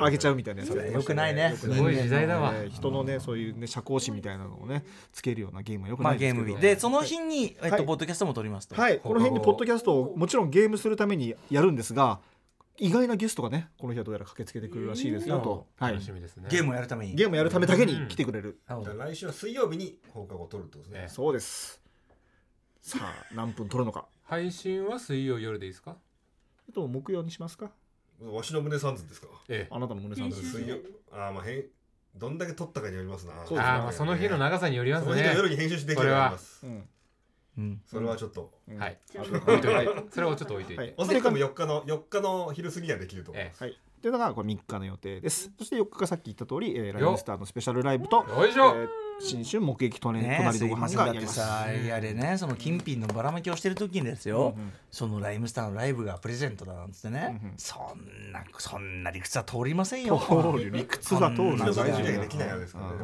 C: あげちゃうみたいなやつ。
B: それよくないね。
D: すごい時代だわ。
C: えー人のねそういうね社交心みたいなのをねつけるようなゲームはよく
B: まあ
C: ないですけど。
B: ゲーム日。でその日にえっ
C: はい。
B: とポッドキャストも撮りますと。
C: はい、この辺にポッドキャストをもちろんゲームするためにやるんですが意外なゲストがねこの日はどうやら駆けつけてくるらしいですよ。と、はい。
D: 楽、しみですね。
B: ゲームをやるために。
C: ゲームをやるためだけに来てくれる、
B: なるほど
F: 来週は水曜日に放課後を取るってことですね。
C: そうです。さあ何分取るのか。
D: 配信は水曜夜でいいですか？
C: あと木曜にしますか。
F: わしの胸サンズですか？
D: ええ。
C: あなたの胸さん
E: 編集
F: 水曜。あーまあへんどんだけ取ったかによりますな。
C: そうですね。
D: ああまあその日の長さによります
F: その日の
D: ね
F: 夜に編集してできればやります。
C: うん
B: うん。
F: それはちょっと。
C: うん。
D: はい。いといて。それをちょっと置いといて、
C: はい。
F: 遅くとも4日の4日の昼過ぎにはできると。思い
D: え。
F: ます
C: はいというのがこれ3日の予定です。そして4日がさっき言った通り、えー、ライブスターのスペシャルライブと、新春目撃隣,、
B: ね
C: 隣のご
B: すいませんだって
C: 飯がやります。
B: さやれねその金品のばらまきをしてる時にですよ、
C: うんうん
B: そのライムスターのライブがプレゼントだなんつってね、
C: うんうん。
B: そんなそんな理屈は通りませんよ。
C: 通る理屈は通る大事
F: にできないわけですからね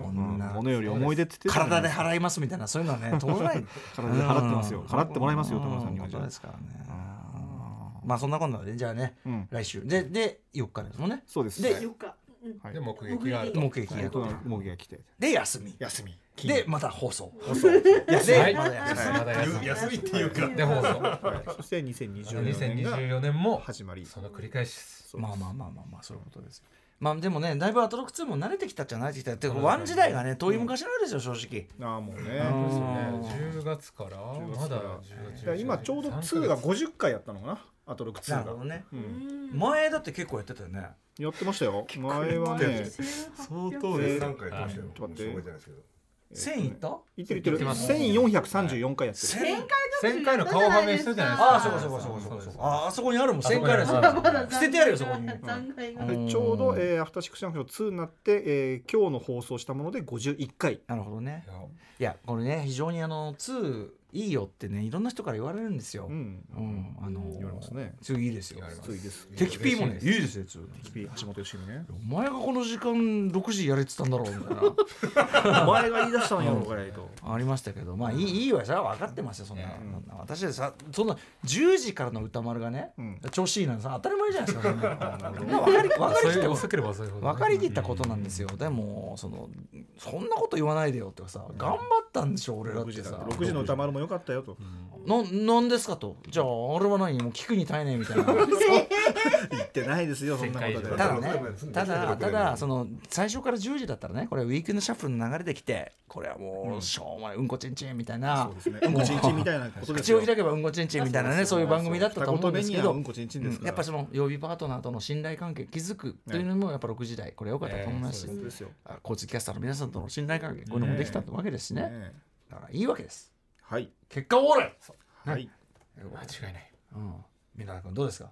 C: うん。より思い出って言って
B: 体で払いますみたいなそういうのはね通らない。
C: 体で払ってますよ。
B: うん。
C: 払ってもらいますよ田村さんには
B: 本
C: じゃあ。
B: 当ですからねまあそんなこんなでじゃあね
C: うん。
B: 来週。でで4日ですもんね。
C: そうです。
B: で
E: よっかうん。
C: はい
D: で目撃があると。
B: 目撃。が
C: はい。大人の模擬が来て。
B: で休み。
C: 休み。
B: でまた放送。
C: 放送。
B: で
D: はい。
B: また休み。
D: まだ休み。
F: 休み。っていうか。
D: で放送。
C: そして2024年が
D: 2024年も
C: 始まり。
D: その繰り返し
B: まあまあまあまあまあそういうことですよまあでもねだいぶアトロック2も慣れてきたっちゃ慣れてきたってワン時代がね遠い昔のあれですよ正直。
C: ああもうね。
B: うん。
D: ですよね。10月からまだ10月
C: 今ちょうど2が50回やったのかな？アトロック2が。
B: なるほどね。
C: うん。
B: 前だって結構やってたよね。
C: やってましたよ。前はね。
F: 相当で3回やってましたよ
B: 1000いった？
C: いってるいってる。
D: いってます。
C: 1434回やってる。
B: 1000
D: 1000回の顔はめしたじゃないですか。
B: ああそうかそうかそうかそうかそうか。ああそこにあるもん1000回の
D: あそこにある
B: やつ
E: まだ
B: 捨ててやるよそこに
C: ちょうど、えー、アフターシックスジャンクション2になって、えー、今日の放送したもので51回
B: なるほどね。
D: いや。
B: いやこれね非常にあの2いいよってねいろんな人から言われるんですよ。
C: うん。
B: うんあの
C: 言われますね。
B: 2いいですよ。
D: 言われます
C: ついです。
B: 敵 P もねいいですよ2
C: P 橋本良美ね。
B: お前がこの時間6時やれてたんだろうみたいな。
C: お前が言い出したんやろうがいと。
B: ありましたけどまあいいいいわそれは分かってますよそんな、私でさそんな10時からの歌丸がね、
C: うん。
B: 調子いいなんてさ当たり前じゃないですか分かり分かりきった分かりきったことなんですよ、でもそのそんなこと言わないでよってさ頑張ったんでしょ俺だっ
C: 6時だ。
B: てさ
C: 6時の歌丸も良かったよと。
B: ななんですかと。じゃあ俺は何？もう聞くに耐えねえみたいな。
C: 言ってないですよそんなことで。
F: 世
B: ただね
F: うん
B: ただただその最初から10時だったらねこれウィークエンドシャッフルの流れできてこれはもうしょうもないうんこちんちんみたいな
C: そうですね。うんこちんちんみたいなことです
B: 口を開けばうんこちんちんみたいなねそういう番組だったと思うんですけど
C: うんこちんちんですから。
B: やっぱその曜日パートナーとの信頼関係築くというのもやっぱ6時台これ良かったと思います。し、
D: ええ
C: そうですよ。
B: あ交通キャスターの皆さんとの信頼関係こういうのもできたわけですしね
C: ね
B: だからいいわけです
C: はい。
B: 結果オーライ、
C: はい。
D: 間違いない。
B: うん、皆君どうですか？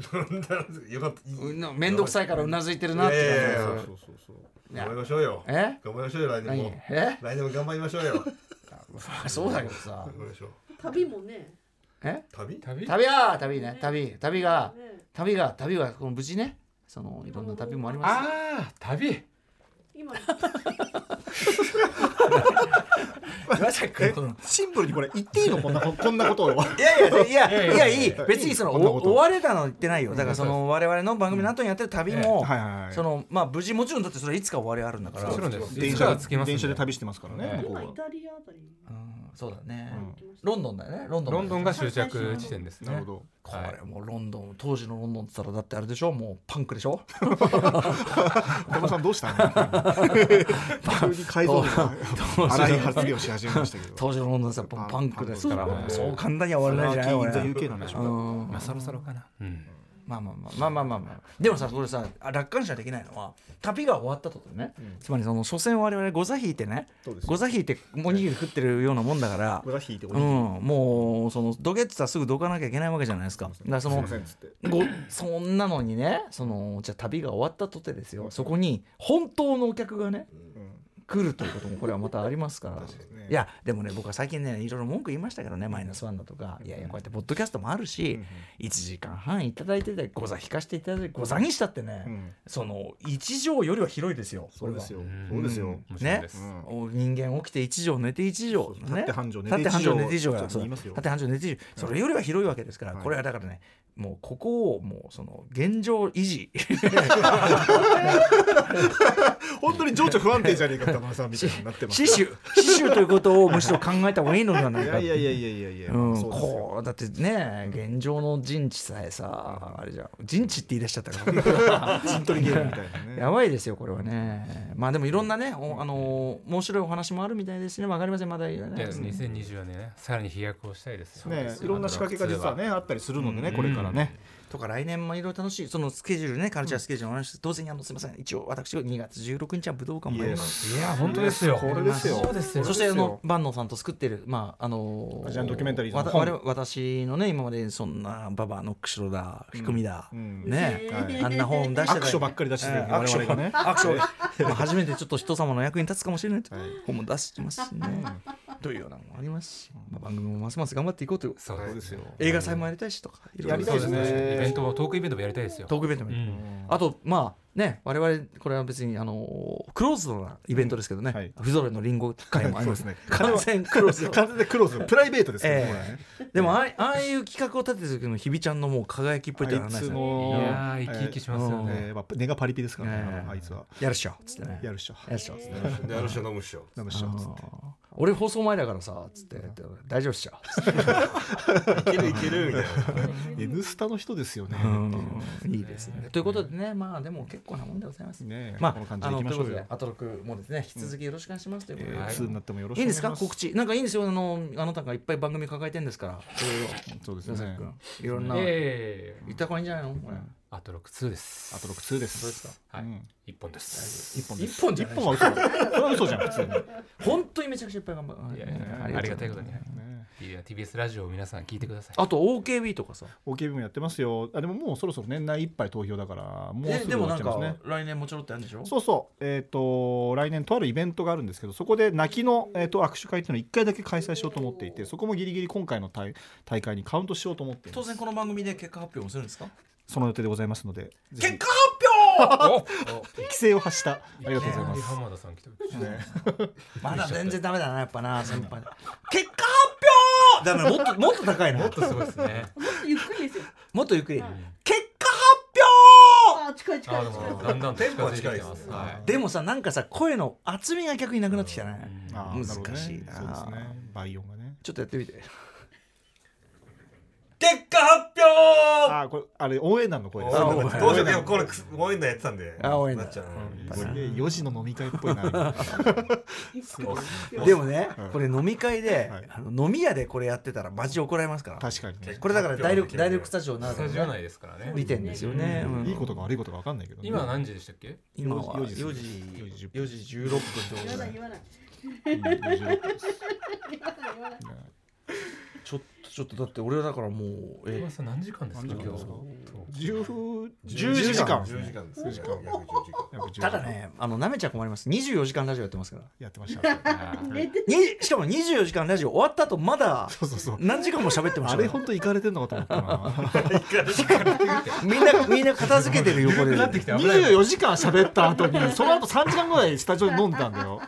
F: よかった。
B: 面倒くさいからうなずいてるなっていう
F: いやいやいや
C: そうそうそうそう。
F: 頑張りましょうよ。
B: え？
F: 頑張りましょうよ来年
B: 何？
F: も
B: え？
F: 来年も頑張りましょうよ。
B: そうだけどさ。
F: 頑張りましょう。
E: 旅もね。
B: え？
F: 旅？
D: 旅？
B: 旅？は旅ね。旅。旅が
E: ね。
B: 旅が旅がこの無事ね。そのいろんな旅もあります
D: ああ旅
E: い今
B: 岩崎君この。
C: シンプルにこれ言っていいの？こんなこんなことを。
B: いやいやいやいやいや。い別にその
C: こんなこと
B: お終われたの言ってないよ。だからその我々の番組の後にやってる旅も
C: はいはいはい。
B: そのまあ無事もちろんだってそれいつか終わりあるんだから。
C: 電車電車で旅してますからね
E: イタリアあたり。
B: うんそうだね。
C: うん。
B: ロンドンだよね。ロンドン
D: ロンドンが終着地点ですね。
C: なるほど
B: これもうロンドン当時のロンドンって言ったらだってあれでしょ？もうパンクでしょ？
C: 小田さんどうしたの？急に改造荒い発言をし始めましたけど。
B: 当時のロンドンってパンクですから。そう簡単には終わらないじゃない
C: それは
B: 俺
C: UK なんでしょう
B: うん。
D: まあそろそろかな。うん
B: まあまあまあまあまあまあまあ。でもさこれさあ楽観視はできないのは旅が終わったとね、つまりその所詮我々ゴザ引いてね
C: そうです
B: ゴザ引いておにぎり食ってるようなもんだから。
C: これは引いてお
B: う
C: にぎり。
B: ん。もうそのどけってたらすぐどかなきゃいけないわけじゃないですか。だからそのごそんなのにねそのじゃあ旅が終わったとてですよ。そこに本当のお客がね来るということもこれはまたありますから。
C: ね。
B: いやでもね僕は最近ねいろいろ文句言いましたけどねマイナスワンだとか。いやいやこうやってポッドキャストもあるし1時間半いただいててご座引かしていただいてご座にしたってね、
C: うん。
B: その1畳よりは広いですよ。
C: そうですよ。
D: うん
C: そうですよ。
D: もちろんです。
C: うん
B: お人間起きて1畳寝て1畳、
C: 立って半畳寝
B: 立って半畳寝て1畳立って半畳寝て1畳それよりは広いわけですから、
C: はい。
B: これはだからねもうここをもうその現状維持。
C: 本当に情緒不安定じゃねえか玉さんみたいになってます
B: 死守死守ということをむしろ考えた方がいいのではないか
C: いやいやいやいやいや
B: こうだってね現状の陣地さえさあれじゃん。陣地って言い出しちゃったから。
C: 陣取りゲームみたいなね。
B: やばいですよこれはね。まあでもいろんなねおあのー面白いお話もあるみたいですね。わかりません。まだ言わない
D: で2024年ねさらに飛躍をしたいですよ。
C: ねいろんな仕掛けが実はねあったりするのでねこれからね。
B: とか来年もいろいろ楽しい。そのスケジュールねカルチャースケジュールの話当然あのすみません。一応私は2月16日は武道館もあります。
D: いや本当ですよ。
C: これですよ。
D: そうですよ。
B: そしてあの万能さんと作ってるまああの
C: アジアンドキュメンタリーズの。本
B: 私のね今までそんなババアノックシロだひくみだ、
C: うん。
B: ね、
C: はい。
B: あんな本出して
C: 握手ばっかり出してる
B: ええ
C: 我々がね。
B: 握手をまあ初めてちょっと人様の役に立つかもしれないと。
C: はい。
B: 本も出してますしね。というようなのもありますし、まあ、番組もますます頑張っていこうという。
D: そう
C: ですよ。
B: 映画祭もやりたいしとかいろいろ
C: やりたいですね
D: ベントもトークイベントもやりたいですよ。
B: トークイベントもあとまあね我々これは別にあのクローズドなイベントですけどね、
C: はい。
B: 不揃いのリンゴ会もあります
C: そうですね。
B: 完全クローズド。
C: 完全でクローズプライベートですよ
B: ええ。
C: これね。
B: でもああああいう企画を立てた時の日比ちゃんのもう輝きっぽいってのはないです
C: あいつ
B: ね
C: も
D: いやー生き生きしますよね。
C: えーまあ根がパリピですからね
B: ええ。
C: あいつは。
B: やるっしょっつってね。
C: やるっしょ。
B: やるっしょ。っつって
F: である人飲むっしょ。
C: 飲むっしょつって
B: 俺放送前だからさつって大丈夫っしょ
F: いけるいけるみたいな。
C: N スタの人ですよね。
B: いいですね。ということでね、まあでも結構なもんでございます。
C: ね
B: ま
C: この感
B: あ、あのということ
C: じでいきましょうよ。
B: でアトロクもですね、引き続きよろしくお願いしますということで。
C: えー
B: はい。
C: 2になってもよろし
B: いいんですか告知。なんかいいんですよ。あのあなたがいっぱい番組抱えてんですから。
C: そうですね。
B: いろんな、
D: ええ
B: 言った方がいいんじゃないの？これ
D: あと6-2です。
C: あと6 2です。
B: そうですか。
D: はい。
C: うん。
D: 一本です。
C: 一本です。
B: 一本じゃない
C: 一本は嘘だそれは嘘じゃん普通に。
B: 本当にめちゃくちゃいっぱい頑張る
D: いやいやありがたいことに。ねいや TBS ラジオを皆さん聞いてください。
B: あと OKB とかさ。
C: OKB もやってますよ。あでももうそろそろ年内いっぱい投票だからもう
B: ですでもなんか
C: ぐ終わっちゃいますね。
B: 来年もちょろっとやるんでしょ？
C: そうそう、えっ、と、来年とあるイベントがあるんですけど、そこで泣きの、えー、と握手会っていうのを1回だけ開催しようと思っていて、そこもギリギリ今回の大大会にカウントしようと思って
B: 当然この番組で結果発表もするんですか？
C: その予定でございますので、
B: 結果発表！
D: お
C: 規制を発した、ありがとうございます。
D: 浜田さん来てる。
B: まだ全然ダメだなやっぱな 先輩。結果発表！ダメもっともっと高いな。
D: もっとすごいですね。
E: もっとゆっくりですよ。
B: もっとゆっくり。
E: はい。
B: 結果発
E: あー近い近い近い。
D: もだんだん
F: テンポは近いです。ね
D: はい。
B: 表でもさなんかさ声の厚みが逆になくなってきたね。難しいな。
C: そうですね。倍音がね。
B: ちょっとやってみて結果発表！
C: あー、これ、あれ、応援団の声です。
B: あ
F: どう
B: 応援
F: しようでもこれ応援団やってたんで。
B: あ応援団。
F: なっちゃう。
C: これで4時の飲み会っぽいな。今
B: でもね
C: はい
B: これ飲み会で
C: はい。
B: あの飲み屋でこれやってたらマジ怒られますから。
C: 確かにね。
B: これだから大力大力スタジオなら
D: スタジオ内ですからね。
B: 利点ですよね。うん。
C: いいことか悪いことか分かんないけどね。
D: 今は何時でしたっけ？
B: 今は
C: 4
B: 4
C: 時
B: 時。
C: 4時
B: 4時16分。ってこと
E: 言わ
B: で
E: ない言わない。
C: うん56です。
E: 言わない。言わない
B: ちょっとちょっとだって俺はだからもうえ
D: 小林さん何時間ですか？今日
C: 何時間。ですか
D: そう
C: 10
B: 10時間。
F: 10時間ですね。
C: 10時間。
F: 約10時間。
C: 約10時間
B: ただねあのなめちゃん困ります。24時間ラジオやってますから。
C: やってました。
E: 寝て
B: にしかも24時間ラジオ終わった後まだ
C: そうそうそう。
B: 何時間も喋ってました
C: あれ本当行かれてんのかと思ったな。
B: みんなみんな片付けてる横で。
D: なってきて危ない。
C: 24時間喋った後にその後3時間ぐらいスタジオに飲んでたんだよ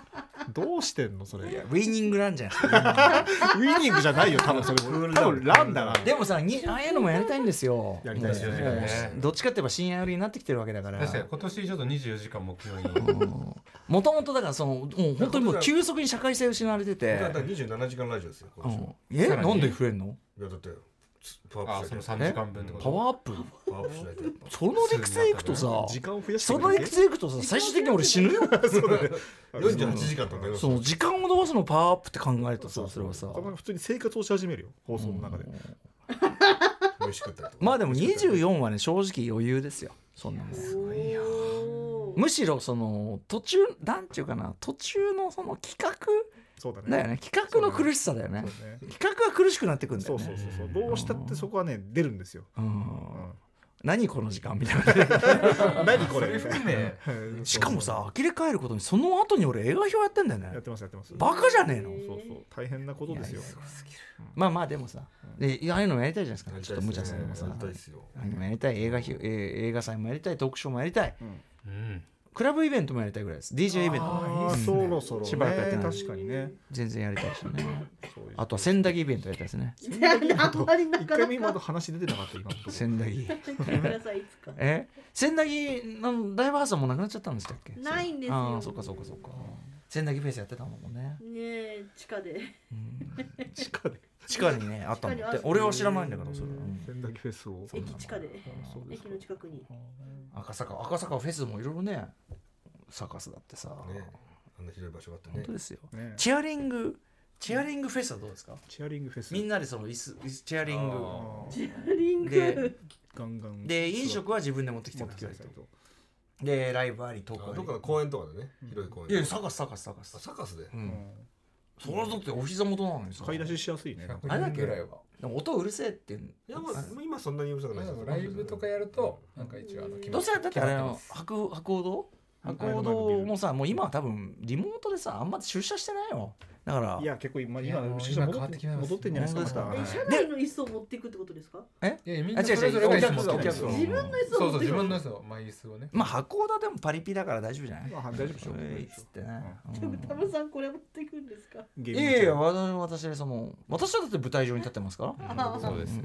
C: どうしてんのそれ？
B: ウィニングランじゃないですか
C: ウィニングじゃないよ多分それ多分ランだな。
B: でもさにああいうのもやりたいんですよ。
C: やりたいですよね。
B: どっちかって言えば深夜寄りになってきてるわけだから。
D: 確かに今年ちょっと24時間目標に。
B: もともとだからそのもう本当にもう急速に社会性失われてて。
F: だから27時間ラジオですよ
B: う
F: 今年。
B: ん。え？なんで増えんの？
F: いやだってパワーアップしない
D: 3時間分ってこと？
B: パワーアップ。
F: とパワーアップしないとやっぱ
B: その理屈でいくとさ
C: 時間を増やして
B: その理屈でいくとさ最終的に俺死ぬよ。
F: 48 時間とかね
B: その時間を伸ばすのパワーアップって考えるとさそれはさ。
C: 普通に生活をし始めるよ。放送の中で。
F: 飯食ったりとか。
B: まあでも24はね正直余裕ですよ。そんなもん。むしろその途中なんていうかな途中のその企画
C: そうだね。
B: だよね。企画の苦しさだよね。
C: そうね。
B: 企画が苦しくなってくんだ
C: そう
B: よね。
C: そうそうそう。どうしたってそこはね出るんですよ。
B: うん。何この時間みたいな。
C: 何これ？
D: それ含め
B: しかもさ呆れ返ることにその後に俺映画表やってんだよね。
C: やってますやってます。
B: バカじゃねえの。
C: そうそう。大変なことですよ。
B: まあまあでもさでああいうのもやりたいじゃないですか。
F: やり
B: ちょっと無茶
F: すね
B: さんもさ。
F: やりたいですよ。
B: ああいうのもやりたい。映画ひえー映画祭もやりたい。トークショーもやりたい。
D: うん
B: クラブイベントもやりたいぐらいです。DJ イベント
C: ああそろそろね。
B: しばらくやってない
C: 確かにね。
B: 全然やりたいしね。
C: そういう
B: あとは千駄木イベントやりたいですね。
E: あんまりな
C: 一
E: かなか
C: 回目まだ話出てなかった今
B: 千駄木。
E: やってくださいいつか。
B: え？千駄木の大バースはもうなくなっちゃったんでしたっけ
E: ないんですよ。
B: ああそっかそっかそっか。千駄木フェイスやってたもんね。
E: ねえ地下で。
C: 地下で
B: 地下にねあったのって。俺は知らないんだけどそれ、うん。
C: 千駄木フェスを。
E: 駅地下で駅の近くに。
B: 赤坂。赤坂フェスもいろいろねサカスだってさ、
F: ね。あんな広い場所があってね。
B: 本当ですよ。
C: ね。
B: チェアリングチェアリングフェスはどうですか？
C: チェアリングフェス。
B: みんなでその椅子椅子チェアリング。
E: チェアリング。
B: で
C: ガンガン。
B: で飲食は自分で持ってきて
C: 持
B: くださいと。
C: っと。
B: でライブありトークあり。
F: あどっかの公園とかでね。広い公園。
B: いやサカスサカスサカス。
F: あサカスで。
B: う
C: うんん
B: それはだってお膝元なのにさ。
C: 買い出ししやすいね。
D: 100
B: あれだっけ
D: 人ぐらいは。
B: でも音うるせえって。い
F: やまあ今そんなにうるさくないですよ。
D: ライブとかやるとなんか一応あの
B: どうせだってあれの
D: 決まってます。
B: 博博報堂？博報もさもう今は多分リモートでさあんま出社してないよ。だから
C: いや結構今今
D: 今変わ
C: っ
D: っててきてます。
C: 戻ってんじゃないですかま
B: 本当です
C: た。
E: え車内の椅子を持っていくってことですか？
D: いやいやみんなそれぞれが椅子
E: 自分の椅子
D: そうそう
E: を持ってくる
D: 自分の椅子を。まあ椅子をね。
B: まあ博報堂でもパリピだから大丈夫じゃない？
C: まあ大丈夫でしょう。
B: えいっつってね。
E: でもタムさんこれ持っていくんですか？
C: ゲ
B: いやいや私私その私はだって舞台上に立ってますから。
E: あ
D: そうです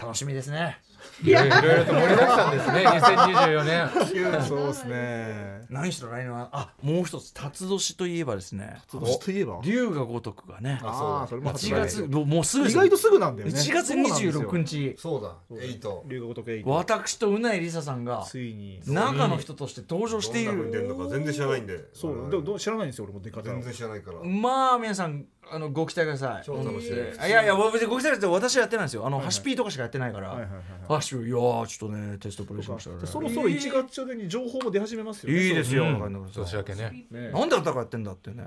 B: 楽しみですね
D: いやいろいろと盛りだくさんですね2024年。
C: そうですね。
B: 何しろ来年はあもう一つ辰年といえばですね。
C: 今年といえば？
B: 龍が如くがね。
C: ああそれも
B: 1月もうすぐ
C: 意外とすぐなんだよね。
B: 1月26日。
F: そうだ。エイト。
C: 龍が如くエイト。
B: 私とうないりささんが
C: ついに。
B: 中の人として登場してい
F: どんな風に出
B: る
F: るのか全然知らないんで。
C: そうでもどう知らないんですよ俺も出方
F: 全然知らないから。
B: まあ皆さんあのご期待ください。
F: 超楽しみ
B: あいやいや別にご期待って私はやってないんですよ。あのハシピーとかしかやってないから。
C: はいはいはい。はい
B: ハシピーいやーちょっとねテストプレイしました。ね
C: そろそろ1月中に情報も出始めますよね。
B: いいですよ。
D: う年明けね。
C: ね
B: なんであったかやってんだってね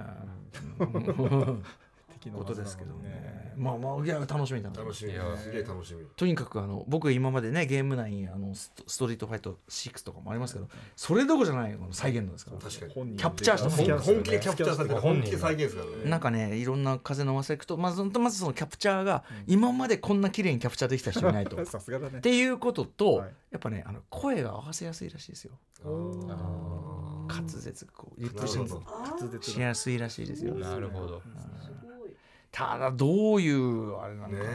B: ことですけどね。まあまあいや楽しみだな。
F: 楽しみ。
D: いや
F: すげえ楽しみ。
B: とにかくあの僕今までねゲーム内にあのストストリートファイト6とかもありますけどそれどころじゃないこの再現度ですから
F: 確かに。
B: キャプチャーして
F: 本気でキャプチャーされてる
D: 本
F: 気で再現ですからね。
B: なんかねいろんな風の忘れくとまずまずそのキャプチャーが今までこんな綺麗にキャプチャーできた人いないと。っ
C: さすがだね。
B: ていうことと、
C: はい。
B: やっぱねあの声が合わせやすいらしいですよ。滑舌こうリップシン
F: なるほど
E: あー
C: 滑舌。
B: しやすいらしいですよ。
D: なるほど
B: ただどういうあれなのかね。
F: ね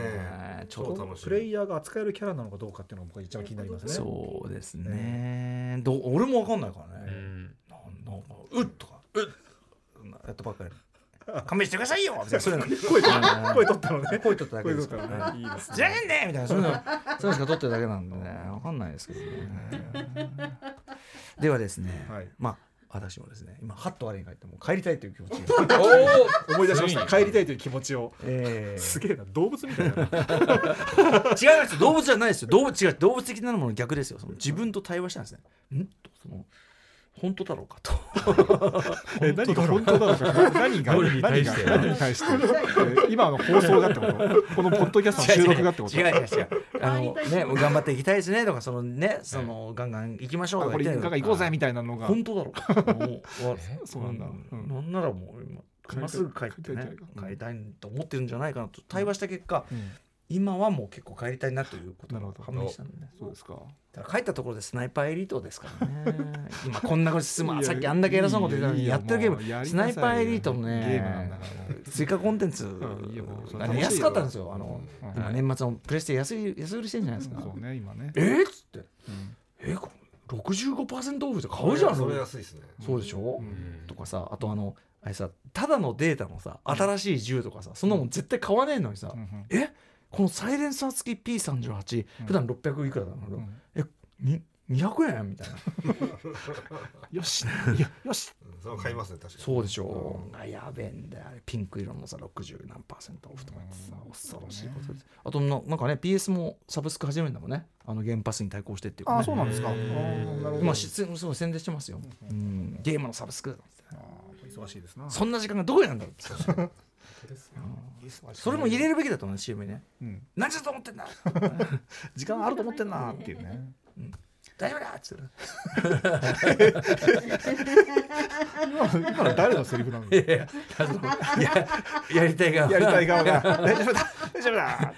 F: え。
B: ちょっと。
C: プレイヤーが扱えるキャラなのかどうかっていうのが僕は一番気になりますね。
B: そうですね。どう俺もわかんないからね、
D: うん。
B: なんなんかうっとかうっ。やったばっかり。勘弁してくださいよみたいな。そういうの。
C: 声と声取ったのね。
B: 声取っただけ
C: 声
B: ですか
C: 取った
B: らね。じゃねんね。みたいなそういうのそういうのしか撮ってるだけなんでね。わかんないですけどね。ではですね、
C: はい。
B: まあ私もですね今ハッと我に返ってもう帰りたいという気持ちで、
D: お
C: 思い出しました。帰りたいという気持ちを。
B: え
C: すげえな動物みたいな。
B: ー、違いますよ動物じゃないですよ。動物違う動物的なものの逆ですよ。その自分と対話したんですね。ん？とその本当だろうかと。
C: え何が本当だろうか。何が
D: どれに対して？
C: 何に対してえー今の放送がってこと？このポッドキャストの収録がってこと？
B: 違う違う違う。あのね頑張っていきたいですねとかそのねそのガンガン行きましょう
C: あこれ
B: とか言って
C: 行こうぜみたいなのが。
B: 本当だろう。かもうわ
C: そうなんだ。うん
B: なんならもう今今すぐ帰ってね
C: 帰りたい
B: 帰りたいと思ってるんじゃないかなと。対話した結果
C: うん
B: 今はもう結構帰りたいなということが判明したんでね。
C: そうですか。
B: だから帰ったところでスナイパーエリートですからね。今こんなこと進む。
C: いや
B: さっきあんだけ偉そうなこと言ったのに
C: いや
B: ってるゲームスナイパーエリートのね追加コンテンツ。
C: うん
B: 安かったんですよ。あの
C: うん
B: 今年末のプレステ安い安売りしてんじゃないですか。
C: そうね今ね。
B: えー？っつって。
C: うん。
B: えこれ65%オフで買うじゃん。
F: それ安いですね。
B: そうでしょ、
C: うん。
B: とかさあとあのあれさただのデータのさ新しい銃とかさそんなもん絶対買わねえのにさ、
C: うんうん。
B: え？このサイレンサー付き P38、
C: うん。
B: 普段600いくらだろう、
C: うん。
B: えに200円みたいな。
C: よし。よし。
F: うんそれは買いますね確かに。
B: そうでしょ、う。あやべえんだよ。あれピンク色のさ60何パーセントオフとかってさ
C: うん。
B: 恐ろしいことです。あとななんかね PS もサブスク始めるんだもんね。あのゲームパスに対抗してっていうか、ね、
C: あそうなんですか。あ
D: へー
C: ーなるほど。
B: 今しそう宣伝してますよ、うん、ゲームのサブスク。
C: あー忙しいですな。
B: そんな時間がどこにあるんだろう
D: です
B: それも入れるべきだと思う CM にね。
C: うん。
B: 何時だと思ってんだ。
C: 時間あると思ってんなっていうね
B: 大丈夫だっつって。
C: 今今の誰のセリフなの？
B: いやいやややりたい側。
C: やりたい側が 大丈夫だ。大丈夫だ。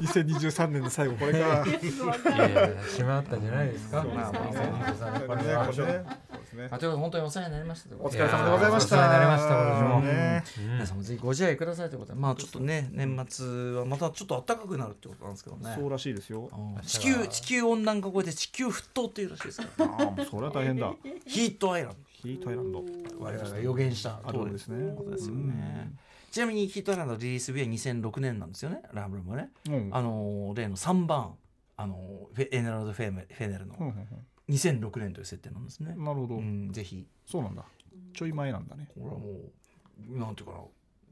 C: 2023年の最後これか
D: いやいや暇あったんじゃないですか？
C: そう
B: まあまあまあ
D: 2023
C: これねこれねそうですね
B: あということで本当にお世話になりました
C: お疲れ様でございました。
D: お世話になりました今年も。
C: ね。
D: うん
B: 皆さんもぜひご自愛くださいということで。まあちょっとね年末はまたちょっと暖かくなるってことなんですけどね。
C: そうらしいですよ。
B: うん地球地球温暖化を超えて地球沸騰っていうらしいですか？ら
C: ああもうそれは大変だ。
B: ヒートアイラン
C: ヒートアイランド。
B: ド我々が予言した
C: あるんですね。
B: ことですよね。ちなみにヒートアイランドのリリース日は2006年なんですよね。ラブルもね。
C: うん。
B: あの例の3番あのエネルド・フェメフェネルの。
C: うんうん
B: 2006年という設定なんですね。
C: う。んなるほど。
B: うん、ぜひ。
C: そうなんだ。ちょい前なんだね。
B: これはもうなんていうかな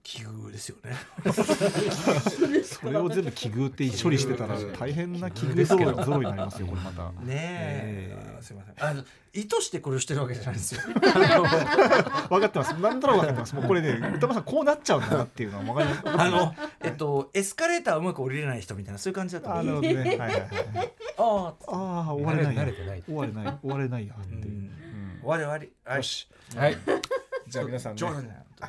B: 奇遇ですよね。
C: それを全部奇遇って処理してたら大変な奇遇ゾロゾロになりますよこれまた
B: ねえ。
C: ええ
B: すみません。あの意図してこれをしてるわけじゃないんですよ。
C: 分かってます。なんとなく分かってます。もうこれね歌間さんこうなっちゃうんだなっていうのは分かります。
B: あのえっとエスカレーターうまく降りれない人みたいなそういう感じだった
C: あなるほどね。はいはいはい
B: ああ、
C: ああ終われないや。
D: 慣れてない。
C: 終われない終われないやって
B: う、
C: いう。ん。うん。
B: 終わり終わり。はい。
C: よし。
D: はい。
C: じゃあ皆さんね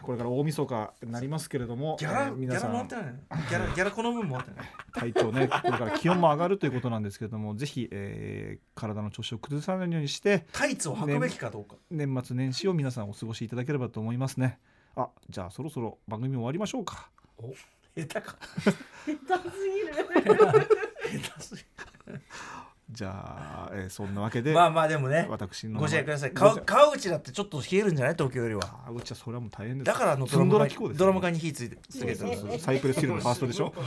C: これから大晦日になりますけれども
B: ギャラ、
C: えー皆さん
B: ギャラもらってない。ギャラギャラこの分もらってない？
C: 体調ね これから気温も上がるということなんですけれどもぜひ、えー体の調子を崩さないようにして
B: タイツを履くべきかどうか。
C: 年末年始を皆さんお過ごしいただければと思いますねあじゃあそろそろ番組終わりましょうか
B: 下手か。
E: 下手すぎる
B: 下手すぎ
C: じゃあ、えーそんなわけで、
B: まあまあでもね。
C: 私の
B: ご自愛ください。川川口だってちょっと冷えるんじゃない？東京よりは。
C: あうちはそれはもう大変です
B: だからあのドラム缶
C: ドラ機構ですよ
B: ドラム缶に火ついてつけて
C: サイプレスヒルのファーストでしょ、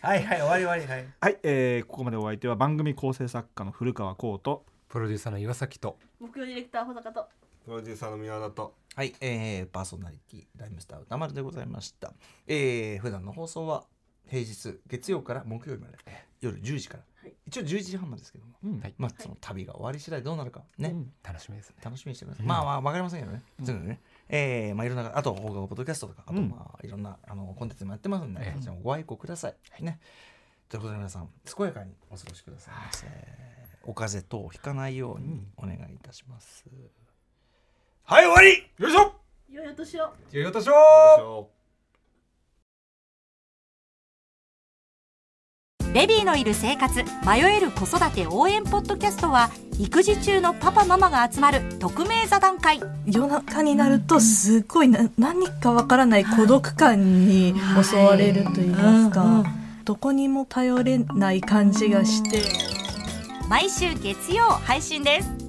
B: はいはい終わり終わりはい。
C: はい、えーここまでお相手は番組構成作家の古川光と
D: プロデューサーの岩崎と
E: 木曜ディレクター保坂と
F: プロデューサーの宮田と
B: はい、えー、パーソナリティライムスター歌丸でございました。えー、普段の放送は平日月曜から木曜日まで。夜10時から、
E: はい。
B: 一応11時半までですけども、
C: うん。
D: はい。
B: まあその旅が終わり次第どうなるかね、
C: うん。
D: 楽しみですね。
B: 楽しみにしてください。まあまあわかりませんけどね。そういうのね。えー、まあいろんなあと放課後ポッドキャストとかあと
C: うん。
B: まあいろんなあのコンテンツもやってますんで、
D: ええ。
B: そちらもご愛顧ください。ね。ということで皆さん健やかにお過ごしください。ませ。お風邪等をひかないようにお願いいたします。はい終わり。
D: よいしょ。
E: 良いお年を。
D: よいお年を
A: ベビーのいる生活迷える子育て応援ポッドキャストは育児中のパパママが集まる匿名座談会。
G: 夜中になるとすっごいな何かわからない孤独感に襲われると言いますか、どこにも頼れない感じがして。
A: 毎週月曜配信です